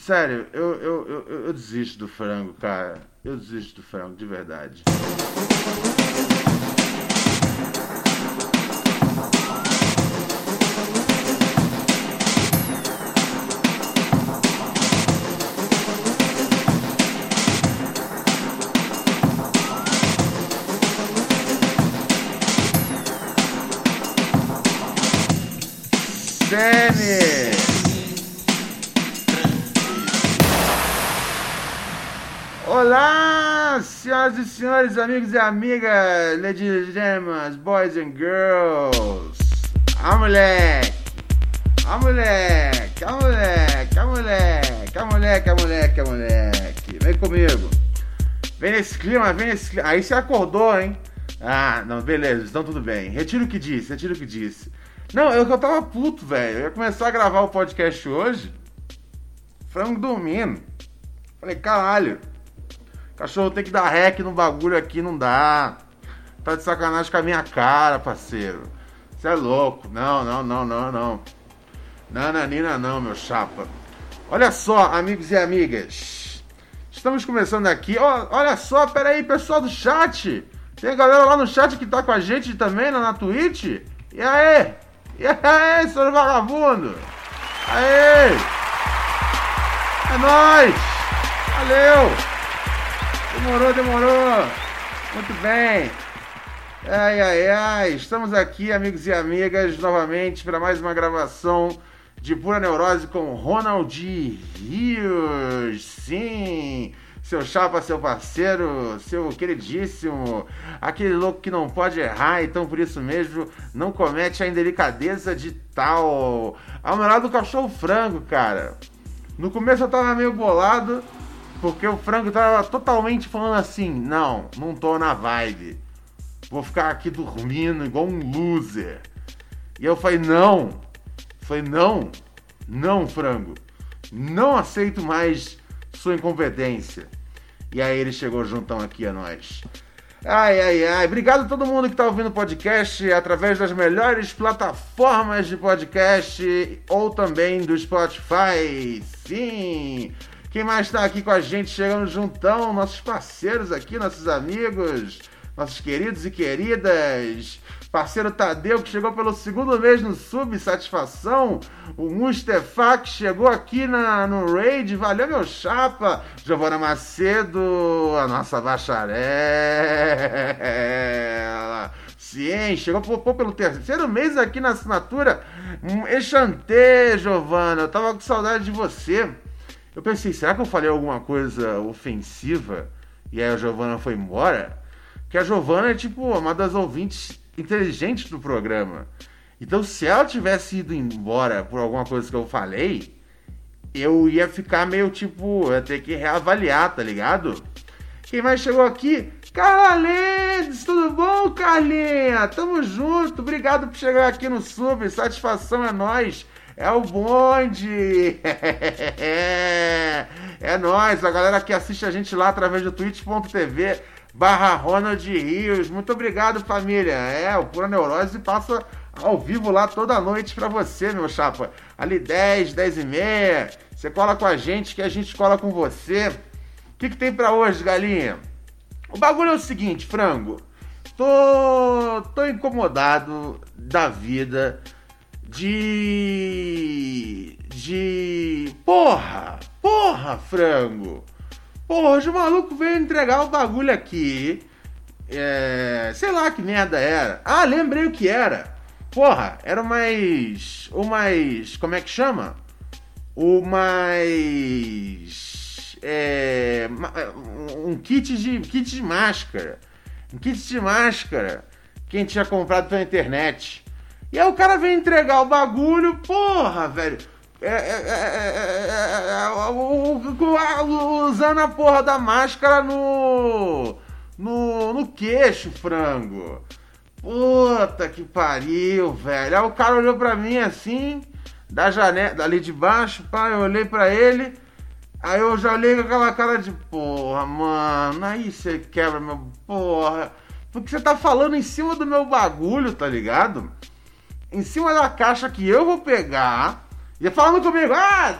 Sério, eu, eu, eu, eu desisto do frango, cara. Eu desisto do frango, de verdade. Sene! Senhoras e senhores, amigos e amigas, ladies and gentlemen, boys and girls. Ah, moleque! Ah, moleque! Ah, moleque! Ah, moleque! Ah, moleque! Ah, moleque! Ah, moleque! Vem comigo. Vem nesse clima, vem nesse clima. Aí você acordou, hein? Ah, não, beleza, então tudo bem. Retiro o que disse, retiro o que disse. Não, eu, eu tava puto, velho. Eu ia começar a gravar o podcast hoje. Frango dormindo. Falei, caralho. Cachorro tem que dar rec no bagulho aqui, não dá. Tá de sacanagem com a minha cara, parceiro. Você é louco. Não, não, não, não, não. Nananina não, meu chapa. Olha só, amigos e amigas. Estamos começando aqui. Ó, olha só, pera aí, pessoal do chat. Tem galera lá no chat que tá com a gente também, na, na Twitch. E aí? E aí, senhor vagabundo? Aê! É nóis! Valeu! Demorou, demorou! Muito bem! Ai, ai, ai! Estamos aqui, amigos e amigas, novamente para mais uma gravação de Pura Neurose com Ronald Rios. Sim! Seu chapa, seu parceiro, seu queridíssimo, aquele louco que não pode errar, então por isso mesmo não comete a indelicadeza de tal. Ao meu lado do cachorro frango, cara. No começo eu tava meio bolado, porque o frango tava totalmente falando assim: não, não tô na vibe. Vou ficar aqui dormindo igual um loser. E eu falei: não. Falei: não, não, frango. Não aceito mais sua incompetência. E aí ele chegou juntão aqui a nós. Ai, ai, ai. Obrigado a todo mundo que está ouvindo o podcast através das melhores plataformas de podcast ou também do Spotify. Sim! Quem mais está aqui com a gente chegando juntão? Nossos parceiros aqui, nossos amigos, nossos queridos e queridas. Parceiro Tadeu, que chegou pelo segundo mês no Sub, satisfação. O Mustafa, que chegou aqui na, no Raid, valeu meu chapa. Giovana Macedo, a nossa bacharela. Sim, chegou pô, pô, pelo terceiro mês aqui na assinatura. Um Exantê, Giovana, eu tava com saudade de você. Eu pensei, será que eu falei alguma coisa ofensiva? E aí a Giovana foi embora? Que a Giovana é tipo uma das ouvintes inteligentes do programa. Então, se ela tivesse ido embora por alguma coisa que eu falei, eu ia ficar meio tipo, ia ter que reavaliar, tá ligado? Quem mais chegou aqui? Carlinhos, tudo bom, Carlinha? Tamo junto, obrigado por chegar aqui no Sub, satisfação é nós. É o bonde! é nós, a galera que assiste a gente lá através do twitch.tv barra Ronald Rios. Muito obrigado, família. É, o Pura Neurose passa ao vivo lá toda noite pra você, meu chapa. Ali 10, 10 e meia. Você cola com a gente que a gente cola com você. O que, que tem pra hoje, galinha? O bagulho é o seguinte, frango. Tô, tô incomodado da vida de. de. Porra! Porra, frango! Porra, hoje o maluco veio entregar o bagulho aqui. É, sei lá que merda era. Ah, lembrei o que era. Porra, era mais. O mais. Como é que chama? O mais. É, um kit de, kit de máscara. Um kit de máscara que a gente tinha comprado pela internet. E aí o cara vem entregar o bagulho, porra, velho. É, é, é, usando a porra da máscara no. no, no queixo, frango. Puta que pariu, velho. Aí o cara olhou pra mim assim, da janela, dali de baixo, pá, eu olhei pra ele. Aí eu já olhei com aquela cara de porra, mano. Aí você quebra meu. Porra. Porque você tá falando em cima do meu bagulho, tá ligado? Em cima da caixa que eu vou pegar. E falando comigo, ah,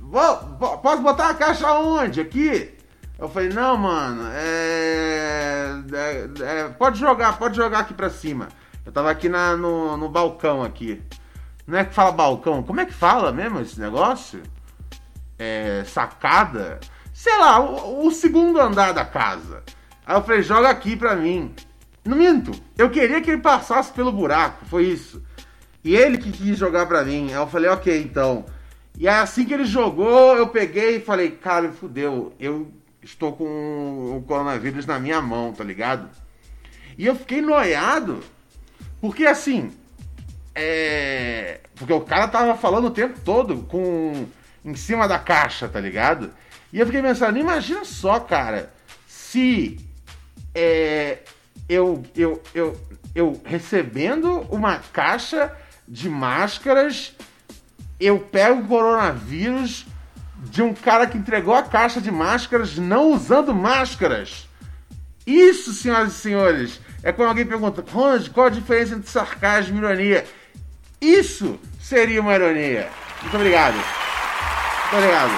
vou, posso botar a caixa onde? Aqui? Eu falei, não, mano, é, é- é, pode jogar, pode jogar aqui pra cima. Eu tava aqui na, no, no balcão aqui. Não é que fala balcão, como é que fala mesmo esse negócio? É, sacada? Sei lá, o, o segundo andar da casa. Aí eu falei, joga aqui pra mim. Não minto, eu queria que ele passasse pelo buraco, foi isso. E ele que quis jogar pra mim. Aí eu falei, ok, então. E aí, assim que ele jogou, eu peguei e falei, cara, fudeu, eu estou com o coronavírus na minha mão, tá ligado? E eu fiquei noiado, porque assim, é. Porque o cara tava falando o tempo todo com. em cima da caixa, tá ligado? E eu fiquei pensando, imagina só, cara, se é, eu, eu, eu, eu recebendo uma caixa de máscaras, eu pego o coronavírus de um cara que entregou a caixa de máscaras não usando máscaras. Isso, senhoras e senhores, é quando alguém pergunta, Ronald, qual a diferença entre sarcasmo e ironia? Isso seria uma ironia. Muito obrigado. Muito obrigado.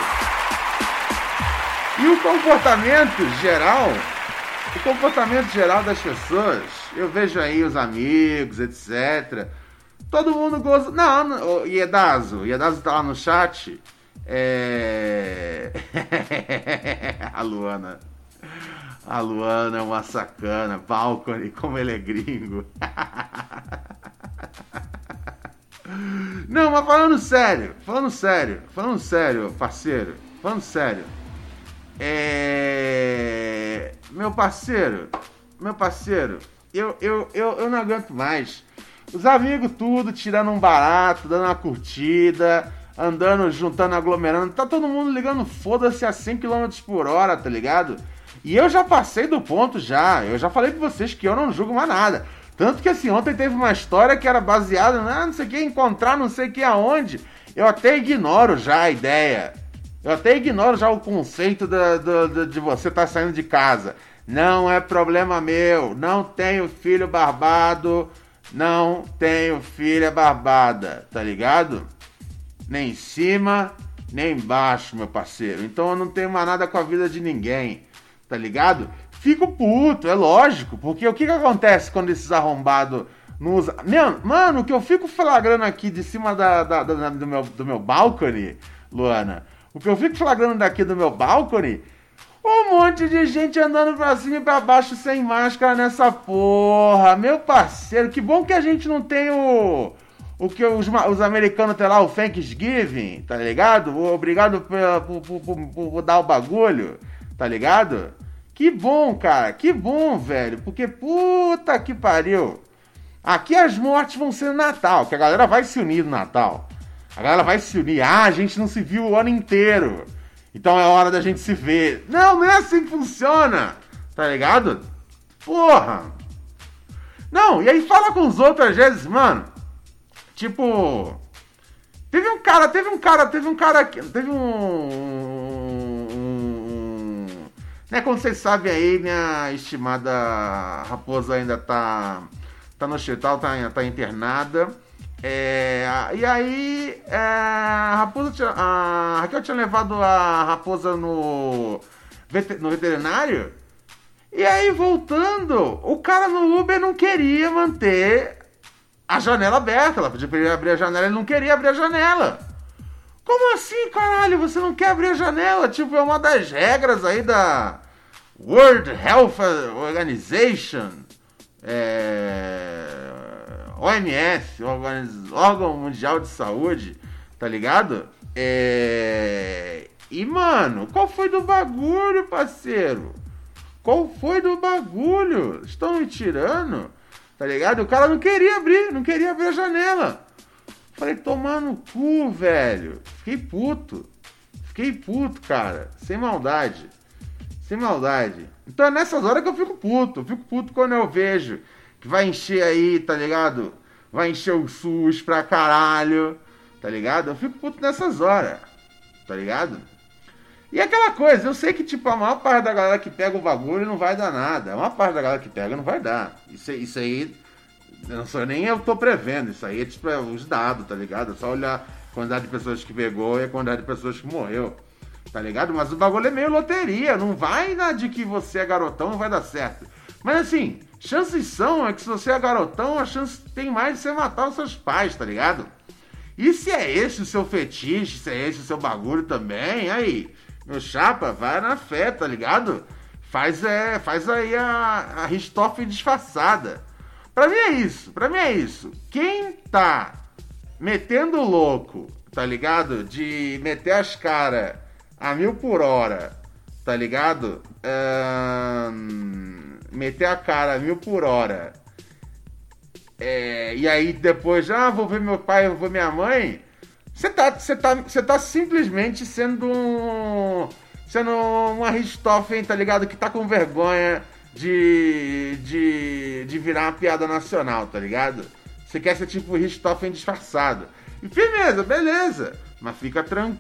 E o comportamento geral, o comportamento geral das pessoas, eu vejo aí os amigos, etc. Todo mundo gosta. Não, não o Iedazo, Iedazo tá lá no chat. É. A Luana. A Luana é uma sacana. Balcony, como ele é gringo. Não, mas falando sério, falando sério, falando sério, parceiro, falando sério. É... Meu parceiro, meu parceiro, eu, eu, eu, eu não aguento mais. Os amigos tudo tirando um barato, dando uma curtida, andando, juntando, aglomerando. Tá todo mundo ligando foda-se a 100 km por hora, tá ligado? E eu já passei do ponto já. Eu já falei pra vocês que eu não julgo mais nada. Tanto que assim, ontem teve uma história que era baseada, ah, não sei o que, encontrar não sei o que aonde. Eu até ignoro já a ideia. Eu até ignoro já o conceito da, da- da- de você estar saindo de casa. Não é problema meu. Não tenho filho barbado. Não tenho filha barbada. Tá ligado? Nem em cima, nem embaixo, meu parceiro. Então eu não tenho mais nada com a vida de ninguém. Tá ligado? Fico puto, é lógico. Porque o que, que acontece quando esses arrombados não usam. Mano, mano, o que eu fico flagrando aqui de cima da, da- da- do, meu, do meu balcony, Luana. O que eu fico flagrando daqui do meu balcony. Um monte de gente andando pra cima e pra baixo sem máscara nessa porra. Meu parceiro, que bom que a gente não tem o. O que os, os americanos têm lá, o Thanksgiving, tá ligado? Obrigado por, por- por- por dar o bagulho, tá ligado? Que bom, cara, que bom, velho. Porque puta que pariu. Aqui as mortes vão ser no Natal, que a galera vai se unir no Natal. A galera vai se unir. Ah, a gente não se viu o ano inteiro. Então é hora da gente se ver. Não, não é assim que funciona. Tá ligado? Porra. Não, e aí fala com os outros às vezes, mano. Tipo. Teve um cara, teve um cara, teve um cara aqui. Teve um. um- um- né, como vocês sabem aí, minha estimada raposa ainda tá. Tá no hospital, tá, tá internada. É, e aí, é, a raposa tinha, a Raquel tinha levado a raposa no, no veterinário. E aí, voltando, o cara no Uber não queria manter a janela aberta. Ela pediu pra ele abrir a janela, ele não queria abrir a janela. Como assim, caralho? Você não quer abrir a janela? Tipo, é uma das regras aí da World Health Organization. É... OMS, Organiz- Órgão Mundial de Saúde, tá ligado? É... E, mano, qual foi do bagulho, parceiro? Qual foi do bagulho? Estão me tirando? Tá ligado? O cara não queria abrir, não queria abrir a janela. Falei, tomar no cu, velho. Fiquei puto. Fiquei puto, cara. Sem maldade. Sem maldade. Então é nessas horas que eu fico puto. Eu fico puto quando eu vejo que vai encher aí, tá ligado? Vai encher o SUS pra caralho, tá ligado? Eu fico puto nessas horas, tá ligado? E aquela coisa, eu sei que, tipo, a maior parte da galera que pega o bagulho não vai dar nada. A maior parte da galera que pega não vai dar. Isso, isso aí, não sou nem eu tô prevendo. Isso aí é, tipo, é os dados, tá ligado? É só olhar a quantidade de pessoas que pegou e a quantidade de pessoas que morreu tá ligado? Mas o bagulho é meio loteria, não vai na de que você é garotão, não vai dar certo. Mas assim, chances são é que se você é garotão, a chance tem mais de você matar os seus pais, tá ligado? E se é esse o seu fetiche, se é esse o seu bagulho também, aí, meu chapa, vai na fé, tá ligado? Faz, é, faz aí a, a Ristoff disfarçada. Pra mim é isso, pra mim é isso. Quem tá metendo louco, tá ligado? De meter as caras a mil por hora, tá ligado? Meter a cara mil por hora. É, e aí depois, ah, vou ver meu pai, vou ver minha mãe. Você tá, você tá, você tá simplesmente sendo um. Sendo uma Richthofen, tá ligado? Que tá com vergonha de, de, de virar uma piada nacional, tá ligado? Você quer ser tipo Richthofen disfarçado. E firmeza, beleza. Mas fica tranquilo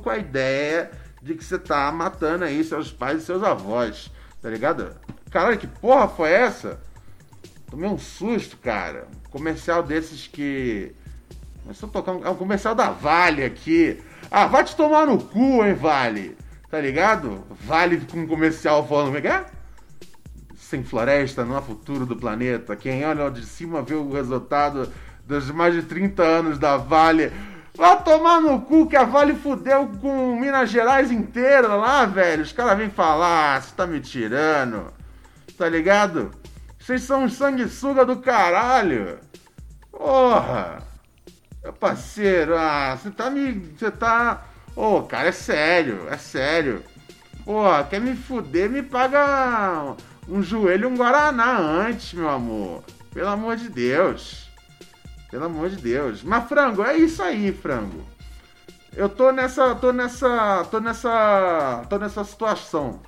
com a ideia de que você tá matando aí seus pais e seus avós, tá ligado? Caralho, que porra foi essa? Tomei um susto, cara. Comercial desses que. Começou um, é um comercial da Vale aqui. Ah, vai te tomar no cu, hein, Vale? Tá ligado? Vale com um comercial falando, como é que é? Sem floresta, não há futuro do planeta. Quem olha de cima vê o resultado dos mais de 30 anos da Vale. Vai tomar no cu que a Vale fudeu com Minas Gerais inteira lá, velho. Os caras vêm falar, você tá me tirando. Tá ligado? Vocês são um sanguessuga do caralho. Porra. Meu parceiro, ah, você tá me. Você tá. Ô, oh, cara, é sério, é sério. Porra, quer me fuder, me paga um joelho e um Guaraná antes, meu amor. Pelo amor de Deus. Pelo amor de Deus. Mas, frango, é isso aí, frango. Eu tô nessa. tô nessa. tô nessa. tô nessa situação.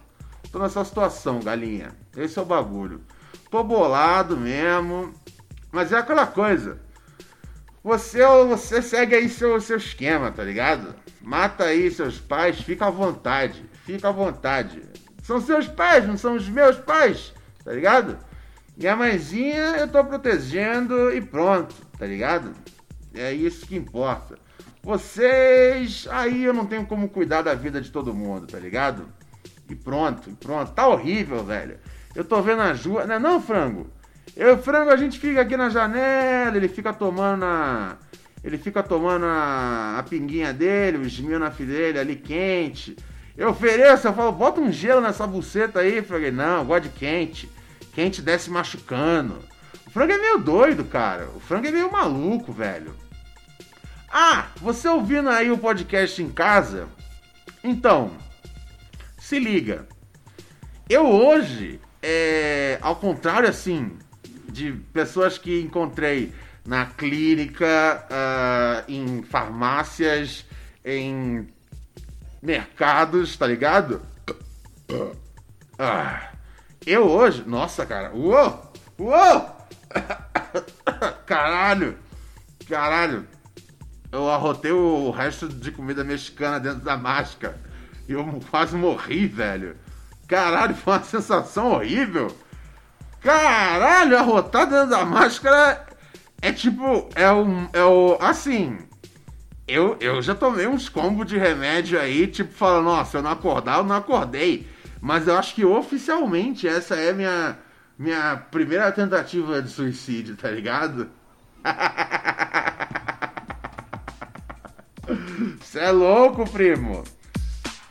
Tô nessa situação, galinha. Esse é o bagulho. Tô bolado mesmo. Mas é aquela coisa. Você você segue aí seu, seu esquema, tá ligado? Mata aí seus pais, fica à vontade. Fica à vontade. São seus pais, não são os meus pais, tá ligado? Minha mãezinha eu tô protegendo e pronto tá ligado? É isso que importa. Vocês, aí eu não tenho como cuidar da vida de todo mundo, tá ligado? E pronto, pronto. Tá horrível, velho. Eu tô vendo a Ju, não é não, frango? Eu, frango, a gente fica aqui na janela, ele fica tomando a ele fica tomando a, a pinguinha dele, o esmilnaf dele ali quente. Eu ofereço, eu falo, bota um gelo nessa buceta aí. Falei, não, eu gosto de quente. Quente desce machucando. O frango é meio doido, cara. O frango é meio maluco, velho. Ah, você ouvindo aí o podcast em casa? Então, se liga. Eu hoje, é, ao contrário assim, de pessoas que encontrei na clínica, uh, em farmácias, em mercados, tá ligado? Ah, eu hoje, nossa, cara, uou, uou! Caralho! Caralho! Eu arrotei o resto de comida mexicana dentro da máscara. E eu quase morri, velho. Caralho, foi uma sensação horrível. Caralho, arrotar dentro da máscara é tipo. É um. É o. Assim. Eu, eu já tomei uns combos de remédio aí, tipo, falando, nossa, eu não acordar, eu não acordei. Mas eu acho que oficialmente essa é minha minha primeira tentativa de suicídio, tá ligado? Você é louco, primo.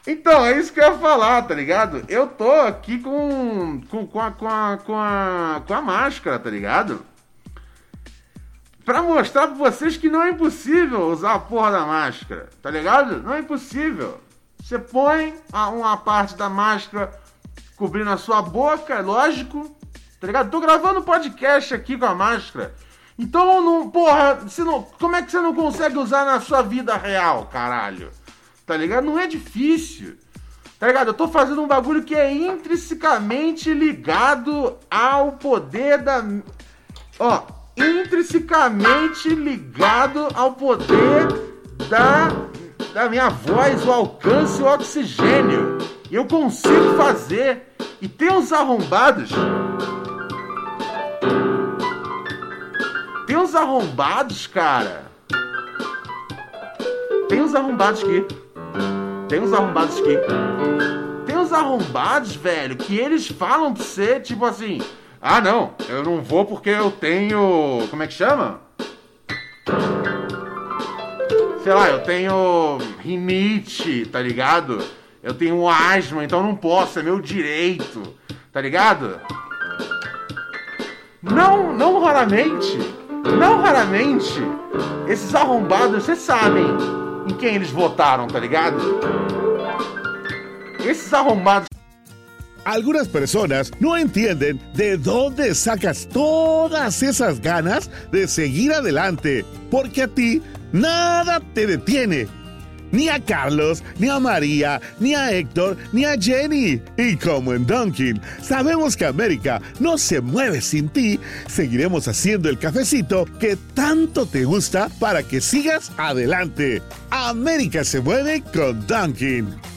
Então, é isso que eu ia falar, tá ligado? Eu tô aqui com, com, com, a, com, a, com, a, com a máscara, tá ligado? Pra mostrar pra vocês que não é impossível usar a porra da máscara, tá ligado? Não é impossível. Você põe uma parte da máscara cobrindo a sua boca, lógico, tá ligado? Tô gravando podcast aqui com a máscara. Então, não, porra, você não, como é que você não consegue usar na sua vida real, caralho? Tá ligado? Não é difícil. Tá ligado? Eu tô fazendo um bagulho que é intrinsecamente ligado ao poder da. Ó, intrinsecamente ligado ao poder da, da minha voz, o alcance, o oxigênio. Eu consigo fazer. E tem uns arrombados. Uns arrombados, cara. Tem uns arrombados aqui. Tem uns arrombados aqui. Tem uns arrombados, velho, que eles falam pra você, tipo assim. Ah, não, eu não vou porque eu tenho. Como é que chama? Sei lá, eu tenho rinite, tá ligado? Eu tenho asma, então não posso, é meu direito, tá ligado? Não, não raramente, não raramente, esses arrombados, vocês sabem em quem eles votaram, tá ligado? Esses arrombados Algunas personas no entienden de dónde sacas todas esas ganas de seguir adelante, porque a ti nada te detiene. Ni a Carlos, ni a María, ni a Héctor, ni a Jenny. Y como en Dunkin, sabemos que América no se mueve sin ti, seguiremos haciendo el cafecito que tanto te gusta para que sigas adelante. América se mueve con Dunkin.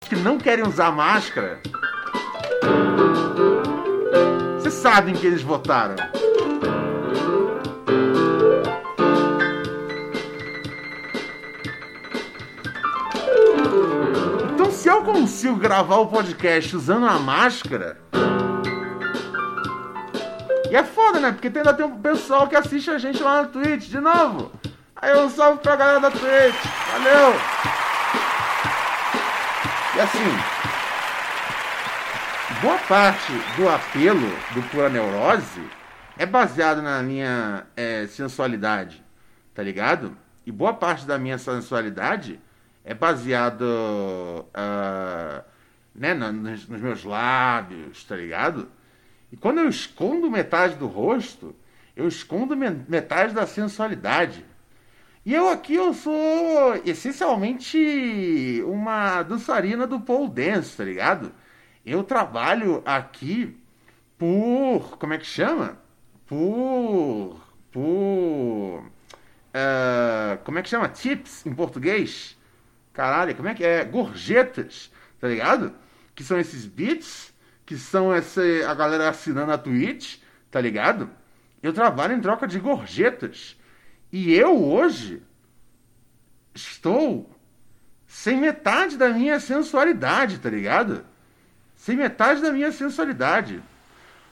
Que não querem usar máscara. Vocês sabem que eles votaram. Então, se eu consigo gravar o podcast usando a máscara. E é foda, né? Porque ainda tem um pessoal que assiste a gente lá no Twitch. De novo. Aí um salve pra galera da Twitch. Valeu! E assim, boa parte do apelo do Pura Neurose é baseado na minha é, sensualidade, tá ligado? E boa parte da minha sensualidade é baseado ah, né, nos, nos meus lábios, tá ligado? E quando eu escondo metade do rosto, eu escondo me- metade da sensualidade. E eu aqui eu sou essencialmente uma dançarina do pole dance, tá ligado? Eu trabalho aqui por. Como é que chama? Por. Por. ah, como é que chama? Tips em português? Caralho, como é que é? Gorjetas, tá ligado? Que são esses beats, que são essa, a galera assinando a Twitch, tá ligado? Eu trabalho em troca de gorjetas. E eu hoje estou sem metade da minha sensualidade, tá ligado? Sem metade da minha sensualidade.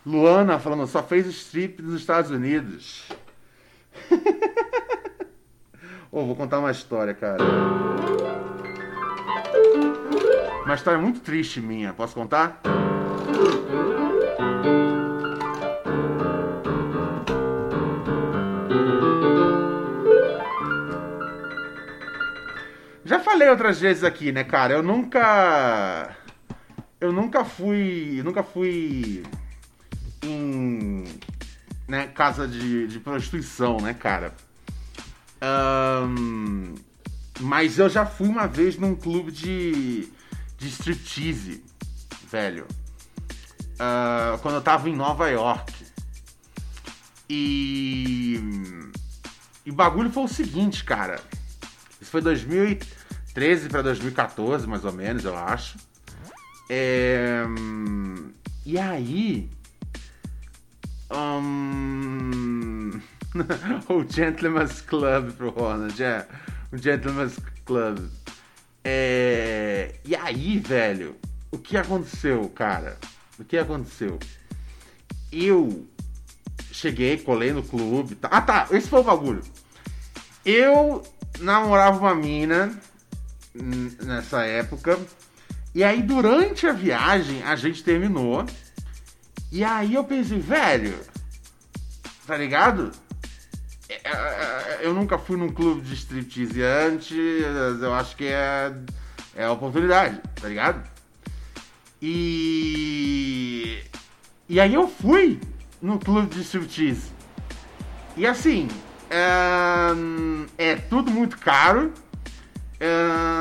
Luana falando, só fez strip nos Estados Unidos. Ô, vou contar uma história, cara. Uma história muito triste minha. Posso contar? Falei outras vezes aqui, né, cara? Eu nunca. Eu nunca fui. Nunca fui. Em. Né, casa de, de prostituição, né, cara? Ahn, mas eu já fui uma vez num clube de. de striptease, velho. Ah, quando eu tava em Nova York. E. E o bagulho foi o seguinte, cara. Isso foi 2013 para 2014, mais ou menos, eu acho. É, E aí. hum, o Gentleman's Club pro Ronald, é. O Gentleman's Club. É, E aí, velho, o que aconteceu, cara? O que aconteceu? Eu cheguei, colei no clube. tá- Ah, tá, esse foi o bagulho. Eu namorava uma mina nessa época. E aí, durante a viagem, a gente terminou. E aí eu pensei, velho, tá ligado? É, é, é, Eu nunca fui num clube de striptease antes, eu acho que é, é a oportunidade, tá ligado? E. E aí eu fui no clube de striptease. E assim, é, é tudo muito caro. É,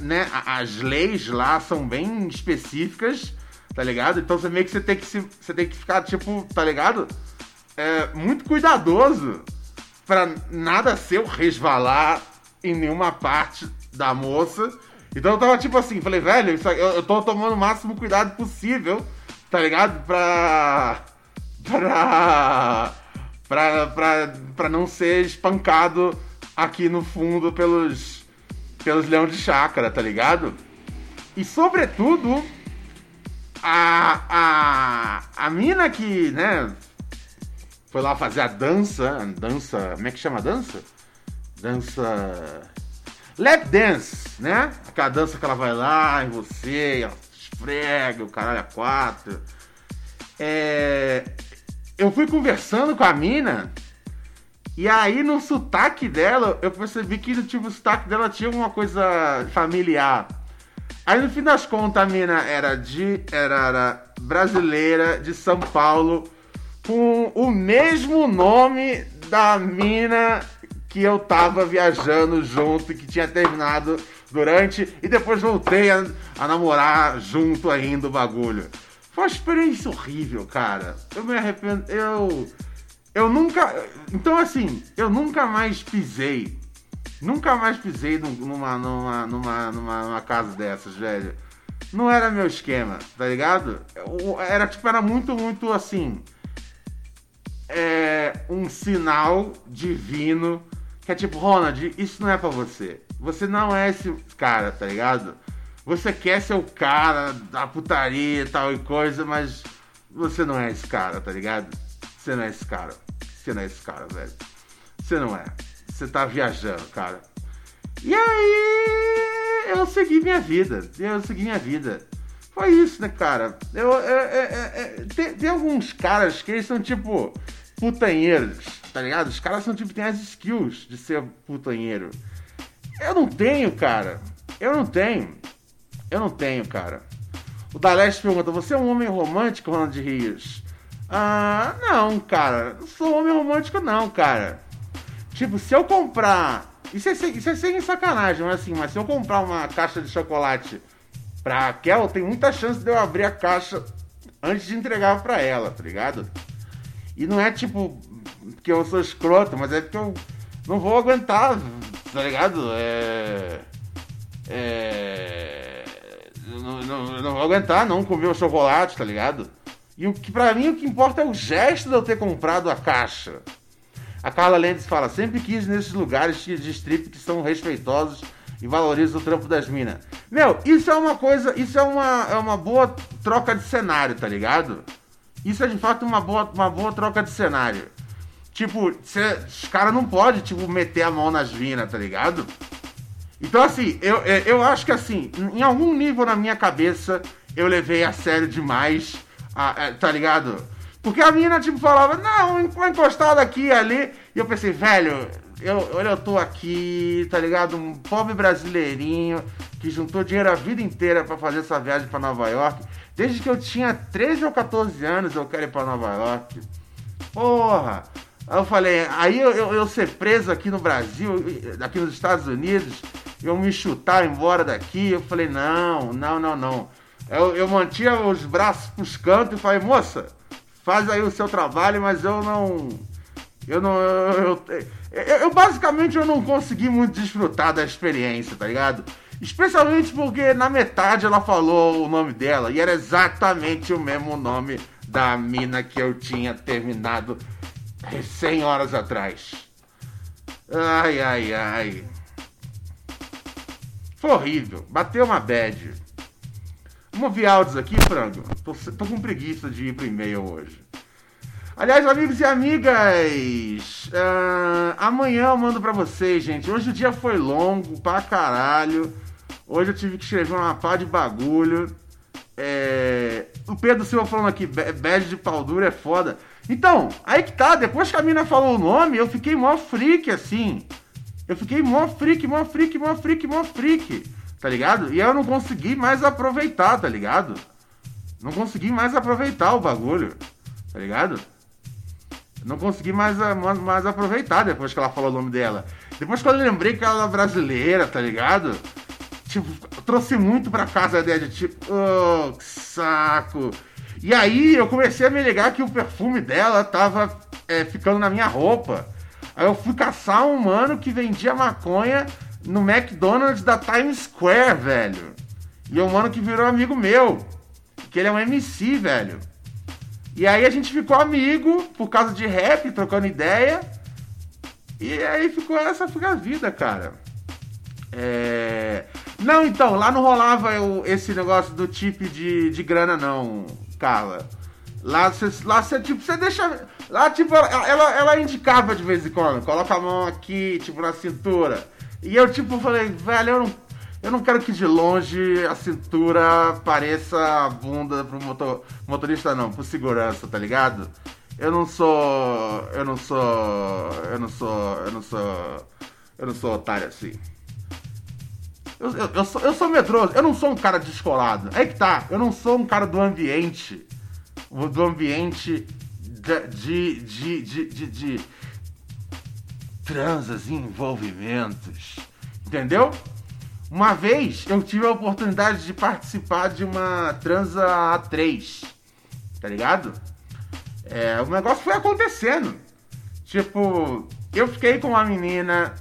né, as leis lá são bem específicas, tá ligado? Então você meio que você tem que, se, você tem que ficar, tipo, tá ligado? É, muito cuidadoso pra nada seu resvalar em nenhuma parte da moça. Então eu tava tipo assim, falei, velho, isso eu, eu tô tomando o máximo cuidado possível, tá ligado? Pra. Pra. Pra, pra, pra não ser espancado aqui no fundo pelos. pelos leões de chácara, tá ligado? E sobretudo. A. A. A mina que, né? Foi lá fazer a dança. Dança. Como é que chama a dança? Dança. Lap dance, né? Aquela dança que ela vai lá em você, ela esfrega, o caralho a quatro. É, Eu fui conversando com a mina, e aí no sotaque dela, eu percebi que tipo, o sotaque dela tinha alguma coisa familiar. Aí no fim das contas a mina era de. Era, era brasileira de São Paulo, com o mesmo nome da mina que eu tava viajando junto, que tinha terminado durante, e depois voltei a, a namorar junto ainda o bagulho. Foi uma experiência horrível, cara. Eu me arrependo. Eu. Eu nunca. Então, assim, eu nunca mais pisei. Nunca mais pisei num- numa, numa, numa, numa, numa casa dessas, velho. Não era meu esquema, tá ligado? Era tipo, era muito, muito assim. É um sinal divino que é tipo, Ronald, isso não é pra você. Você não é esse cara, tá ligado? Você quer ser o cara da putaria e tal e coisa, mas você não é esse cara, tá ligado? Você não é esse cara. Você não é esse cara, velho. Você não é. Você tá viajando, cara. E aí eu segui minha vida. Eu segui minha vida. Foi isso, né, cara? Eu, eu- eu- tem, tem alguns caras que eles são tipo putanheiros, tá ligado? Os caras são tipo, tem as skills de ser putanheiro. Eu não tenho, cara. Eu não tenho. Eu não tenho, cara. O Daleste pergunta: Você é um homem romântico, Ronald Rios? Ah, não, cara. Não sou homem romântico, não, cara. Tipo, se eu comprar. Isso é, sem- isso é sem sacanagem, mas assim, mas se eu comprar uma caixa de chocolate pra Raquel, tem muita chance de eu abrir a caixa antes de entregar pra ela, tá ligado? E não é tipo que eu sou escroto, mas é porque eu não vou aguentar, tá ligado? É. É. eu Não, eu não vou aguentar não comer o chocolate, tá ligado? E o que pra mim o que importa é o gesto de eu ter comprado a caixa. A Carla Lendes fala, sempre quis nesses lugares de strip que são respeitosos e valorizam o trampo das minas. Meu, isso é uma coisa, isso é uma, é uma boa troca de cenário, tá ligado? Isso é de fato uma boa, uma boa troca de cenário. Tipo, cê, os caras não podem, tipo, meter a mão nas minas, tá ligado? Então, assim, eu, eu- eu acho que, assim, em algum nível na minha cabeça, eu levei a sério demais, a- a- tá ligado? Porque a mina, tipo, falava, não, foi encostado aqui e ali. E eu pensei, velho, eu, olha, eu tô aqui, tá ligado? Um pobre brasileirinho que juntou dinheiro a vida inteira pra fazer essa viagem pra Nova York. Desde que eu tinha 13 ou 14 anos, eu quero ir pra Nova York. Porra! Aí eu falei, aí eu, eu, eu ser preso aqui no Brasil, aqui nos Estados Unidos, eu me chutar embora daqui, eu falei, não, não, não, não. Eu, eu mantinha os braços pros cantos e falei, moça, faz aí o seu trabalho, mas eu não. Eu não. Eu, eu, eu- eu, basicamente eu não consegui muito desfrutar da experiência, tá ligado? Especialmente porque na metade ela falou o nome dela e era exatamente o mesmo nome da mina que eu tinha terminado 100 horas atrás. Ai, ai, ai. Foi horrível. Bateu uma bad. Vamos ouvir áudios aqui, frango. Tô, tô com preguiça de ir pro e-mail hoje. Aliás, amigos e amigas, ah, amanhã eu mando pra vocês, gente. Hoje o dia foi longo pra caralho. Hoje eu tive que escrever uma pá de bagulho. É, O Pedro Silva falando aqui, "Be- bad de pau duro é foda. Então, aí que tá, depois que a mina falou o nome, eu fiquei mó freak, assim. Eu fiquei mó freak, mó freak, mó freak, mó freak. Tá ligado? E eu não consegui mais aproveitar, tá ligado? Não consegui mais aproveitar o bagulho. Tá ligado? Não consegui mais, a- mais, mais aproveitar depois que ela falou o nome dela. Depois que eu lembrei que ela era brasileira, tá ligado? Tipo, trouxe muito pra casa a tipo, oh, que saco. E aí eu comecei a me ligar que o perfume dela tava é, ficando na minha roupa. Aí eu fui caçar um mano que vendia maconha no McDonald's da Times Square, velho. E é um mano que virou amigo meu. Que ele é um MC, velho. E aí a gente ficou amigo por causa de rap, trocando ideia. E aí ficou essa fica a vida, cara. É... Não, então, lá não rolava o- esse negócio do tipo de, de grana, não, Carla. Lá você, lá você, tipo, você deixa. Lá, tipo, ela, ela, indicava de vez em quando, coloca a mão aqui, tipo, na cintura. E eu, tipo, falei, velho, eu não, eu não quero que de longe a cintura pareça a bunda pro motor, motorista, não, pro segurança, tá ligado? Eu não sou. Eu não sou. Eu não sou. Eu não sou. Eu não sou otário assim. Eu, eu, eu sou, eu sou medroso, eu não sou um cara descolado. Aí que tá, eu não sou um cara do ambiente. Do ambiente de. de. de. de. de, de transas e envolvimentos. Entendeu? Uma vez eu tive a oportunidade de participar de uma transa A3. Tá ligado? É, o negócio foi acontecendo. Tipo, eu fiquei com uma menina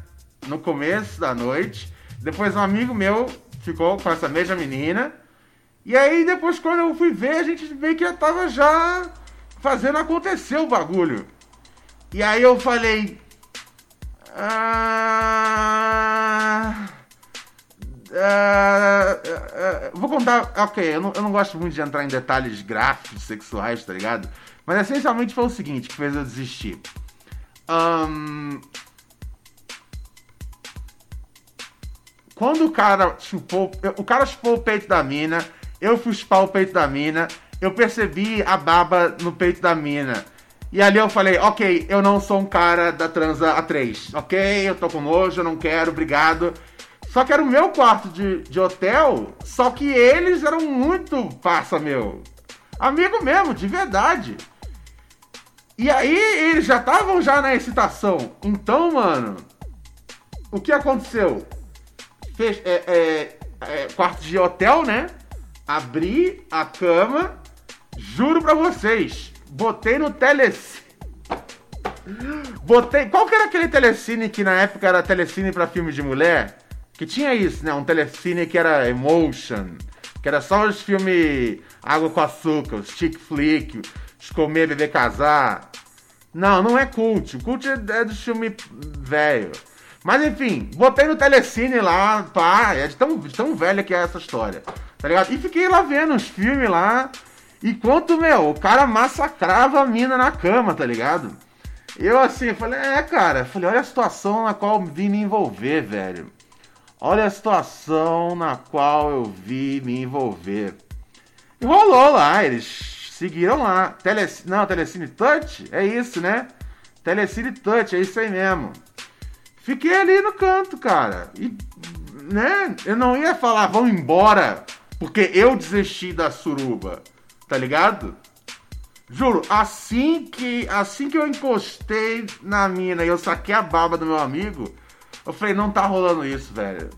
no começo da noite. Depois um amigo meu ficou com essa mesma menina. E aí depois quando eu fui ver, a gente veio que já tava já fazendo acontecer o bagulho. E aí eu falei. Ah, ah, ah, ah, vou contar. Ok, eu não, eu não gosto muito de entrar em detalhes gráficos, sexuais, tá ligado? Mas essencialmente foi o seguinte que fez eu desistir. Ahn, quando o cara chupou. O cara chupou o peito da mina, eu fui chupar o peito da mina, eu percebi a baba no peito da mina. E ali eu falei, ok, eu não sou um cara da transa A3, ok? Eu tô com nojo, eu não quero, obrigado. Só que era o meu quarto de, de hotel, só que eles eram muito passa, meu. Amigo mesmo, de verdade. E aí eles já estavam já na excitação. Então, mano, o que aconteceu? Fez, é, é, é, quarto de hotel, né? Abri a cama, juro pra vocês, botei no telecine. Botei. Qual que era aquele telecine que na época era telecine pra filme de mulher? Que tinha isso, né? Um telecine que era emotion, que era só os filmes água com açúcar, os chick flick, os comer, beber, casar. Não, não é cult. O cult é, é do filme velho. Mas enfim, botei no telecine lá, pá, é de tão, de tão velha que é essa história. Tá ligado? E fiquei lá vendo os filmes lá. Enquanto, meu, o cara massacrava a mina na cama, tá ligado? Eu assim, falei, é, cara, falei, olha a situação na qual vim me envolver, velho. Olha a situação na qual eu vi me envolver. E rolou lá, eles seguiram lá. Tele... Não, Telecine Touch? É isso, né? Telecine Touch, é isso aí mesmo. Fiquei ali no canto, cara. E, né? Eu não ia falar, vão embora, porque eu desisti da suruba. Tá ligado? Juro, assim que, assim que eu encostei na mina e eu saquei a baba do meu amigo, eu falei, não tá rolando isso, velho.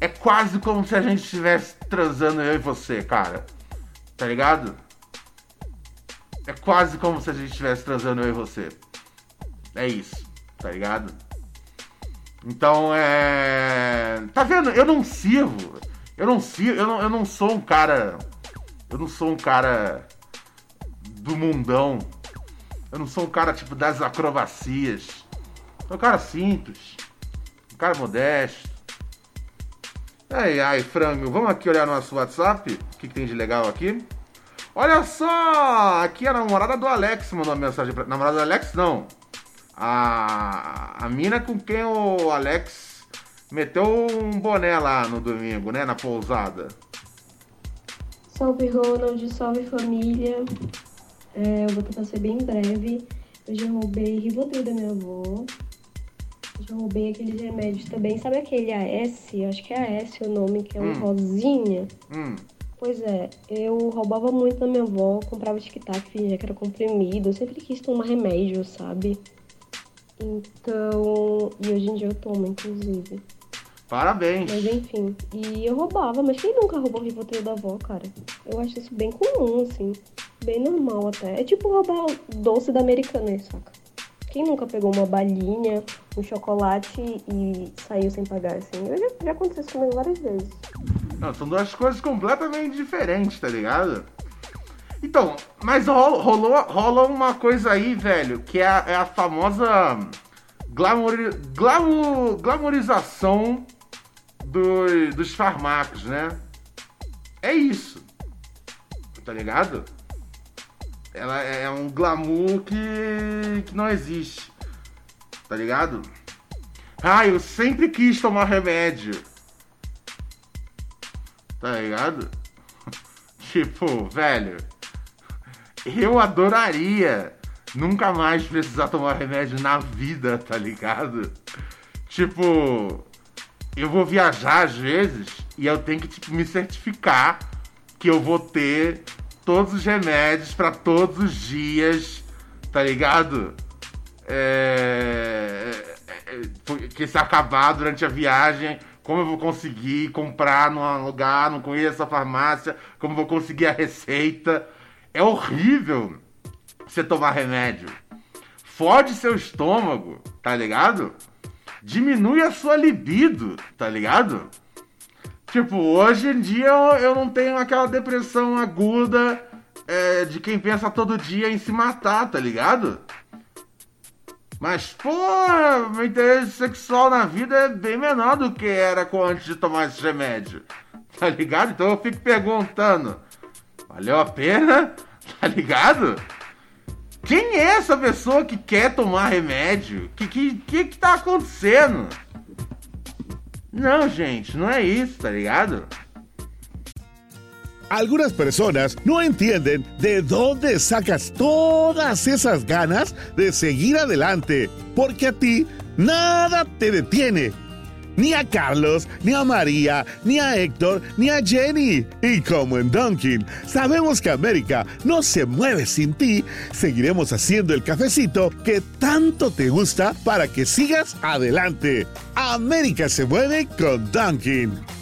É quase como se a gente estivesse transando eu e você, cara. Tá ligado? É quase como se a gente estivesse transando eu e você. É isso, tá ligado? Então é. Tá vendo? Eu não sirvo. Eu não sirvo. Eu não, eu não sou um cara. Eu não sou um cara do mundão. Eu não sou um cara tipo das acrobacias. Sou um cara simples. Um cara modesto. Ai, ai, frango. Vamos aqui olhar nosso WhatsApp. O que, que tem de legal aqui? Olha só! Aqui a namorada do Alex mandou uma mensagem pra. Namorada do Alex, não. A, a mina com quem o Alex meteu um boné lá no domingo, né? Na pousada. Salve Ronald, salve família. É, eu vou tentar ser bem breve. Eu já roubei Rivotril da minha avó. Eu já roubei aqueles remédios também. Sabe aquele AS? Acho que é AS o nome, que é um Hum. rosinha. Hum. Pois é, eu roubava muito da minha avó, comprava tic-tac, fingia que era comprimido. Eu sempre quis tomar remédio, sabe? Então. E hoje em dia eu tomo, inclusive. Parabéns. Mas enfim. E eu roubava, mas quem nunca roubou o Rivotril da avó, cara? Eu acho isso bem comum, assim. Bem normal até. É tipo roubar o doce da americana, saca? Quem nunca pegou uma balinha, um chocolate e saiu sem pagar, assim? Eu já, já aconteceu isso comigo várias vezes. Não, são duas coisas completamente diferentes, tá ligado? Então, mas rolou, rolou uma coisa aí, velho, que é a, é a famosa glamour, glamorização do- dos farmacos, né? É isso. Tá ligado? Ela é um glamour que, que não existe. Tá ligado? Ah, eu sempre quis tomar remédio. Tá ligado? tipo, velho. Eu adoraria nunca mais precisar tomar remédio na vida, tá ligado? Tipo, eu vou viajar às vezes e eu tenho que tipo, me certificar que eu vou ter todos os remédios pra todos os dias, tá ligado? É... é, Que se acabar durante a viagem, como eu vou conseguir comprar num lugar, não conheço a farmácia, como eu vou conseguir a receita. É horrível você tomar remédio. Fode seu estômago, tá ligado? Diminui a sua libido, tá ligado? Tipo, hoje em dia eu, não tenho aquela depressão aguda é, de quem pensa todo dia em se matar, tá ligado? Mas, pô, meu interesse sexual na vida é bem menor do que era antes de tomar esse remédio. Tá ligado? Então eu fico perguntando: valeu a pena? Tá ligado? Quem é essa pessoa que quer tomar remédio? Que que, que, que tá acontecendo? Não, gente, não é isso, tá ligado? Algunas personas no entienden de dónde sacas todas esas ganas de seguir adelante, porque a ti nada te detiene. Ni a Carlos, ni a María, ni a Héctor, ni a Jenny. Y como en Dunkin, sabemos que América no se mueve sin ti, seguiremos haciendo el cafecito que tanto te gusta para que sigas adelante. América se mueve con Dunkin.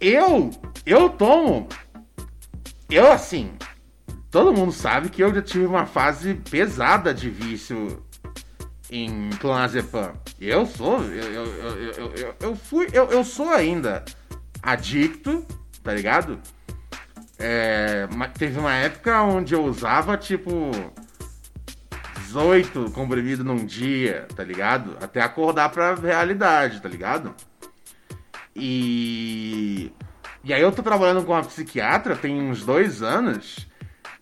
Eu, eu tomo. Eu, assim. Todo mundo sabe que eu já tive uma fase pesada de vício em clonazepam. Eu sou. Eu, eu, eu, eu, eu, fui. Eu, eu sou ainda adicto, tá ligado? É, teve uma época onde eu usava tipo 18 comprimidos num dia, tá ligado? Até acordar pra realidade, tá ligado? E. E aí eu tô trabalhando com uma psiquiatra tem uns dois anos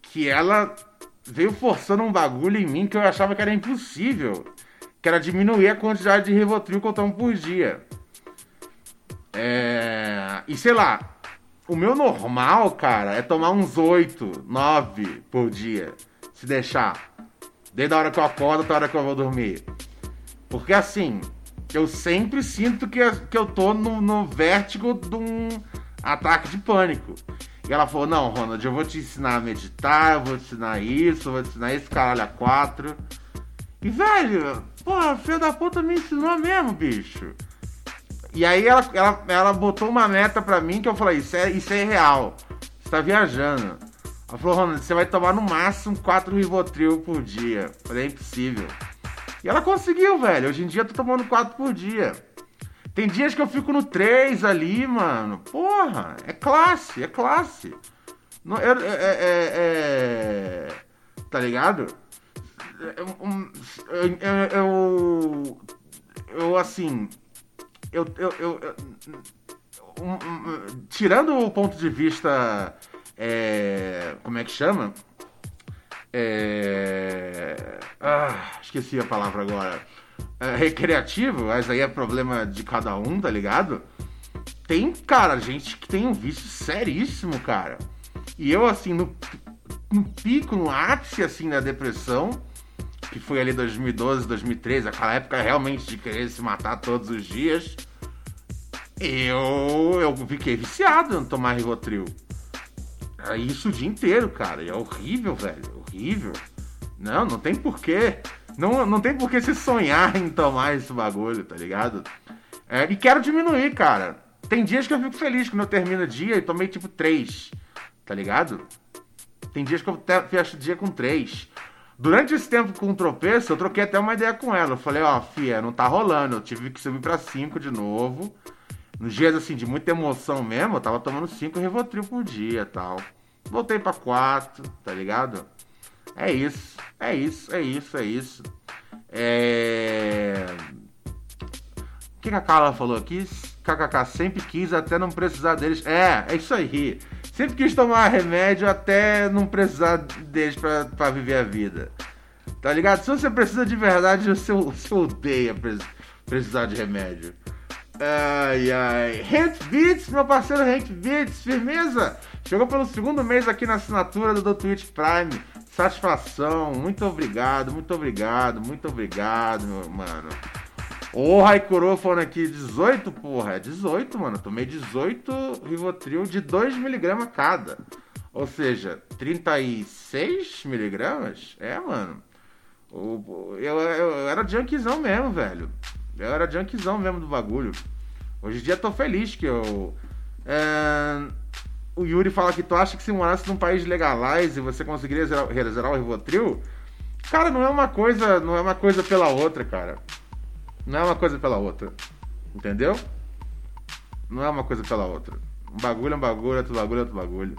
que ela veio forçando um bagulho em mim que eu achava que era impossível. Que era diminuir a quantidade de Rivotril que eu tomo por dia. É... E sei lá, o meu normal, cara, é tomar uns 8, 9 por dia. Se deixar. Desde a hora que eu acordo até a hora que eu vou dormir. Porque assim, eu sempre sinto que, que eu tô no, no vértigo de um ataque de pânico. E ela falou: Não, Ronald, eu vou te ensinar a meditar, eu vou te ensinar isso, eu vou te ensinar esse caralho a quatro. E, velho, porra, filho da puta me ensinou mesmo, bicho. E aí ela, ela, ela botou uma meta pra mim que eu falei: Isso é, isso é real. Você tá viajando. Ela falou: Ronald, você vai tomar no máximo 4 Rivotril por dia. Eu falei: É impossível. E ela conseguiu, velho. Hoje em dia eu tô tomando 4 por dia. Tem dias que eu fico no 3 ali, mano. Porra, é classe, é classe. Não, é, é, é, é Tá ligado? Eu, eu, eu, assim. Eu. eu, eu um, um, tirando o ponto de vista. É, como é que chama? É, ah, esqueci a palavra agora é, recreativo, mas aí é problema de cada um, tá ligado? Tem, cara, gente que tem um vício seríssimo, cara. E eu, assim, no, no pico, no ápice, assim, da depressão, que foi ali 2012, 2013, aquela época realmente de querer se matar todos os dias, eu, eu fiquei viciado em tomar Rivotril. É isso o dia inteiro, cara. E é horrível, velho. Horrível. Não, não tem porquê. Não, não tem por que se sonhar em tomar esse bagulho, tá ligado? É, e quero diminuir, cara. Tem dias que eu fico feliz quando eu termino o dia e tomei tipo três, tá ligado? Tem dias que eu fecho o dia com três. Durante esse tempo com o tropeço, eu troquei até uma ideia com ela. Eu falei, ó, oh, fia, não tá rolando. Eu tive que subir pra cinco de novo. Nos dias, assim, de muita emoção mesmo, eu tava tomando cinco Rivotril por dia tal. Voltei pra quatro, tá ligado? É isso, é isso, é isso, é isso. É... O que a Carla falou aqui? KKK sempre quis até não precisar deles. É, é isso aí. Sempre quis tomar remédio até não precisar deles pra viver a vida. Tá ligado? Se você precisa de verdade, você, você odeia precisar de remédio. Ai, ai. Hank Beats, meu parceiro Hank Beats, firmeza? Chegou pelo segundo mês aqui na assinatura do Twitch Prime. Satisfação, muito obrigado, muito obrigado, muito obrigado, meu mano. Ô, Raikuro falando aqui, 18, porra, é 18, mano. Tomei 18 Rivotril de 2mg cada. Ou seja, 36mg? É, mano. Eu, eu, eu era junkzão mesmo, velho. Eu era junkzão mesmo do bagulho. Hoje em dia tô feliz que eu. É o Yuri fala que tu acha que se morasse num país legalize você conseguiria zerar, zerar o Rivotril? Cara, não é uma coisa, não é uma coisa pela outra, cara. Não é uma coisa pela outra. Entendeu? Não é uma coisa pela outra. Um bagulho é um bagulho, outro bagulho é outro bagulho.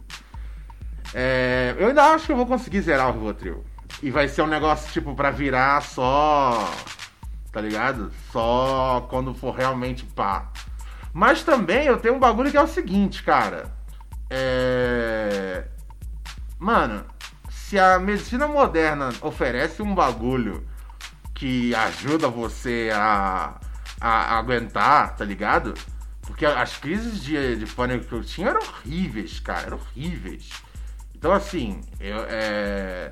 É, eu ainda acho que eu vou conseguir zerar o Rivotril. E vai ser um negócio tipo pra virar só. Tá ligado? Só quando for realmente pá. Mas também eu tenho um bagulho que é o seguinte, cara. É... Mano, se a medicina moderna oferece um bagulho que ajuda você a, a, aguentar, tá ligado? Porque as crises de, de pânico que eu tinha eram horríveis, cara, eram horríveis. Então, assim, eu, é...